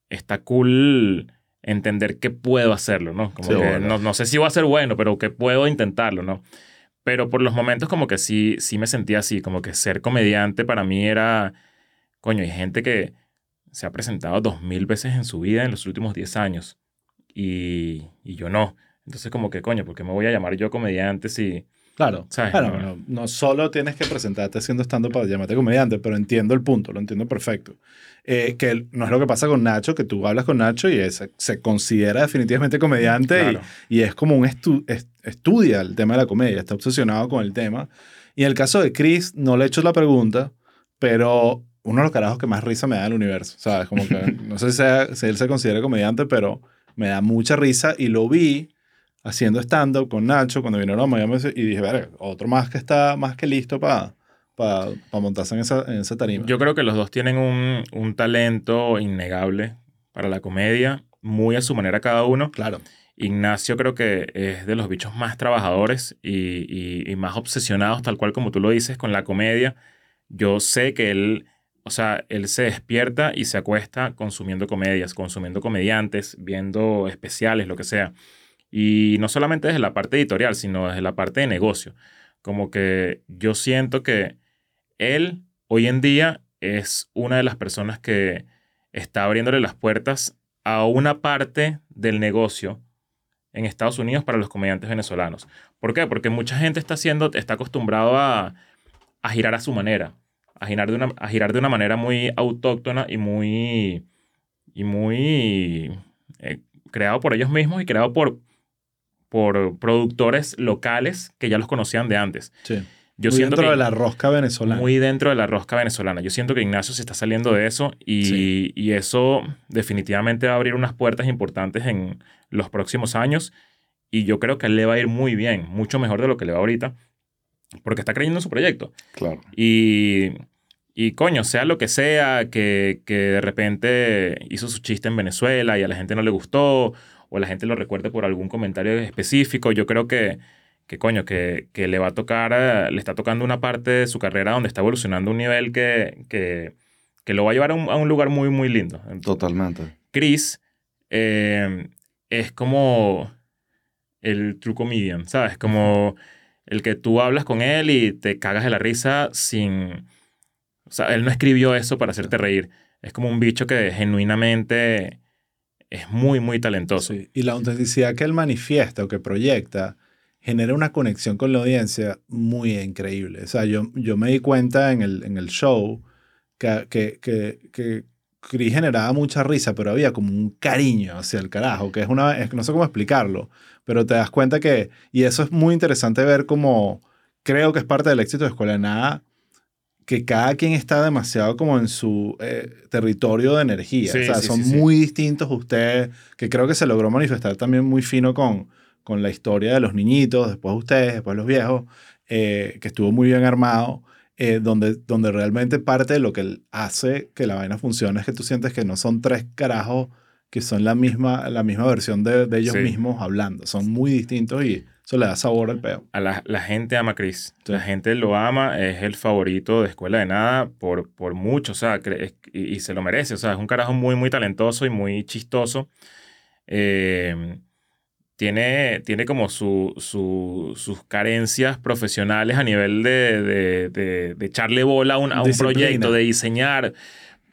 [SPEAKER 1] está cool entender que puedo hacerlo, ¿no? Como
[SPEAKER 3] Sí,
[SPEAKER 1] que
[SPEAKER 3] bueno.
[SPEAKER 1] no, no sé si va a ser bueno, pero que puedo intentarlo, ¿no? Pero por los momentos como que sí, sí me sentía así, como que ser comediante para mí era coño, hay gente que se ha presentado dos mil veces en su vida en los últimos 10 años y, y yo no. Entonces, como que, coño, ¿por qué me voy a llamar yo comediante si...
[SPEAKER 2] Claro,
[SPEAKER 1] ¿Sabes?
[SPEAKER 2] claro,
[SPEAKER 1] No.
[SPEAKER 2] solo tienes que presentarte haciendo stand para llamarte comediante, pero entiendo el punto, lo entiendo perfecto. Eh, que no es lo que pasa con Nacho, que tú hablas con Nacho y es- se considera definitivamente comediante y-
[SPEAKER 1] Claro.
[SPEAKER 2] y, es como un estu- es- estudia el tema de la comedia, está obsesionado con el tema. Y en el caso de Chris, no le he hecho la pregunta, pero uno de los carajos que más risa me da del universo, ¿sabes? Como que no sé si, sea- si él se considera comediante, pero me da mucha risa y lo vi haciendo stand-up con Nacho cuando vinieron a Miami y dije, "Verga, otro más que está más que listo para montarse en esa, en esa tarima.
[SPEAKER 1] Yo creo que los dos tienen un, un talento innegable para la comedia, muy a su manera cada uno.
[SPEAKER 2] claro,
[SPEAKER 1] Ignacio creo que es de los bichos más trabajadores y, y- y más obsesionados, tal cual como tú lo dices, con la comedia. Yo sé que él, o sea, él se despierta y se acuesta consumiendo comedias, consumiendo comediantes, viendo especiales, lo que sea. Y no solamente desde la parte editorial, sino desde la parte de negocio. Como que yo siento que él hoy en día es una de las personas que está abriéndole las puertas a una parte del negocio en Estados Unidos para los comediantes venezolanos. ¿Por qué? Porque mucha gente está haciendo, está acostumbrado a, a girar a su manera, a girar, de una, a girar de una manera muy autóctona y muy, y muy eh, creado por ellos mismos y creado por, por productores locales que ya los conocían de antes.
[SPEAKER 2] sí.
[SPEAKER 1] Yo
[SPEAKER 2] Muy
[SPEAKER 1] siento
[SPEAKER 2] dentro
[SPEAKER 1] que
[SPEAKER 2] de la rosca venezolana.
[SPEAKER 1] muy dentro de la rosca venezolana. Yo siento que Ignacio se está saliendo de eso y,
[SPEAKER 2] Sí.
[SPEAKER 1] y eso definitivamente va a abrir unas puertas importantes en los próximos años y yo creo que le va a ir muy bien, mucho mejor de lo que le va ahorita, porque está creyendo en su proyecto.
[SPEAKER 3] Claro.
[SPEAKER 1] Y, y coño, sea lo que sea, que, que de repente hizo su chiste en Venezuela y a la gente no le gustó, o la gente lo recuerde por algún comentario específico, yo creo que, que coño, que, que le va a tocar, eh, le está tocando una parte de su carrera donde está evolucionando un nivel que, que, que lo va a llevar a un, a un lugar muy, muy lindo.
[SPEAKER 3] Totalmente.
[SPEAKER 1] Chris eh, es como el true comedian, ¿sabes? Como el que tú hablas con él y te cagas de la risa sin... O sea, él no escribió eso para hacerte reír. Es como un bicho que genuinamente es muy, muy talentoso.
[SPEAKER 2] Y la autenticidad que él manifiesta o que proyecta genera una conexión con la audiencia muy increíble. O sea, yo, yo me di cuenta en el, en el show que, que, que, que Chris generaba mucha risa, pero había como un cariño hacia el carajo, que es una, es no sé cómo explicarlo, pero te das cuenta que, y eso es muy interesante ver como, creo que es parte del éxito de Escuela de Nada, que cada quien está demasiado como en su eh, territorio de energía.
[SPEAKER 1] Sí,
[SPEAKER 2] o sea,
[SPEAKER 1] sí,
[SPEAKER 2] son
[SPEAKER 1] sí,
[SPEAKER 2] muy distintos ustedes, que creo que se logró manifestar también muy fino con, con la historia de los niñitos, después ustedes, después los viejos, eh, que estuvo muy bien armado, eh, donde, donde realmente parte de lo que hace que la vaina funcione es que tú sientes que no son tres carajos que son la misma, la misma versión de, de ellos mismos hablando. Son muy distintos y eso le da sabor al peo.
[SPEAKER 1] A la, la gente ama a Chris.
[SPEAKER 2] Sí.
[SPEAKER 1] La gente lo ama, es el favorito de Escuela de Nada por, por mucho, o sea, cre- es- y, y se lo merece. O sea, es un carajo muy, muy talentoso y muy chistoso. Eh, tiene, tiene como su, su- sus carencias profesionales a nivel de, de, de- de echarle bola a un, a un proyecto, de diseñar.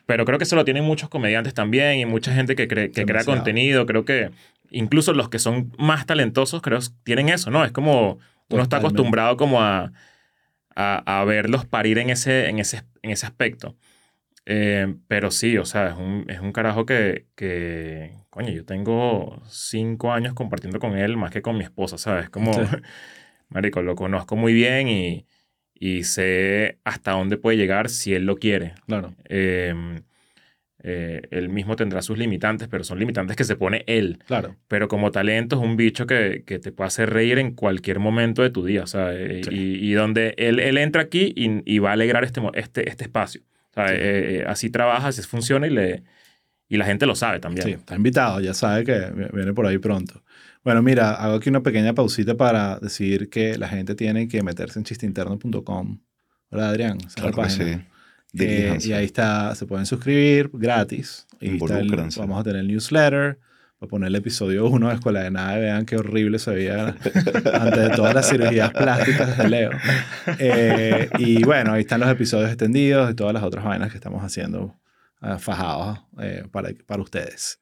[SPEAKER 1] Pero creo que eso lo tienen muchos comediantes también y mucha gente que, cree- que crea contenido. Creo que incluso los que son más talentosos, creo, tienen eso, ¿no? Es como uno está acostumbrado como a, a, a verlos parir en ese, en ese, en ese aspecto. Eh, pero sí, o sea, es un, es un carajo que, que, coño, yo tengo cinco años compartiendo con él más que con mi esposa, ¿sabes? Como,
[SPEAKER 2] Sí.
[SPEAKER 1] marico, lo conozco muy bien y, y sé hasta dónde puede llegar si él lo quiere.
[SPEAKER 2] Claro.
[SPEAKER 1] Eh, eh, él mismo tendrá sus limitantes, pero son limitantes que se pone él.
[SPEAKER 2] Claro.
[SPEAKER 1] Pero como talento es un bicho que, que te puede hacer reír en cualquier momento de tu día, o sea, eh,
[SPEAKER 2] Sí.
[SPEAKER 1] y, y donde él, él entra aquí y, y va a alegrar este, este, este espacio. O sea,
[SPEAKER 2] Sí.
[SPEAKER 1] eh, eh, así trabaja, así funciona y, le, y la gente lo sabe también.
[SPEAKER 2] Sí, está invitado, ya sabe que vi- viene por ahí pronto. Bueno, mira, hago aquí una pequeña pausita para decir que la gente tiene que meterse en chisteinterno.com. ¿Verdad, Adrián? Esa es la
[SPEAKER 3] que
[SPEAKER 2] página.
[SPEAKER 3] sí.
[SPEAKER 2] Eh, y ahí está, se pueden suscribir gratis. Está el- vamos a tener el newsletter, Para poner el episodio 1 de Escuela de Nada y vean qué horrible se veía antes de todas las cirugías plásticas de Leo. Eh, y bueno, ahí están los episodios extendidos y todas las otras vainas que estamos haciendo eh, fajados eh, para, para ustedes.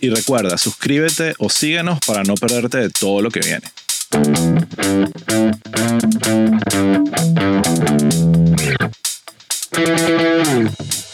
[SPEAKER 2] Y recuerda, suscríbete o síguenos para no perderte de todo lo que viene. thank you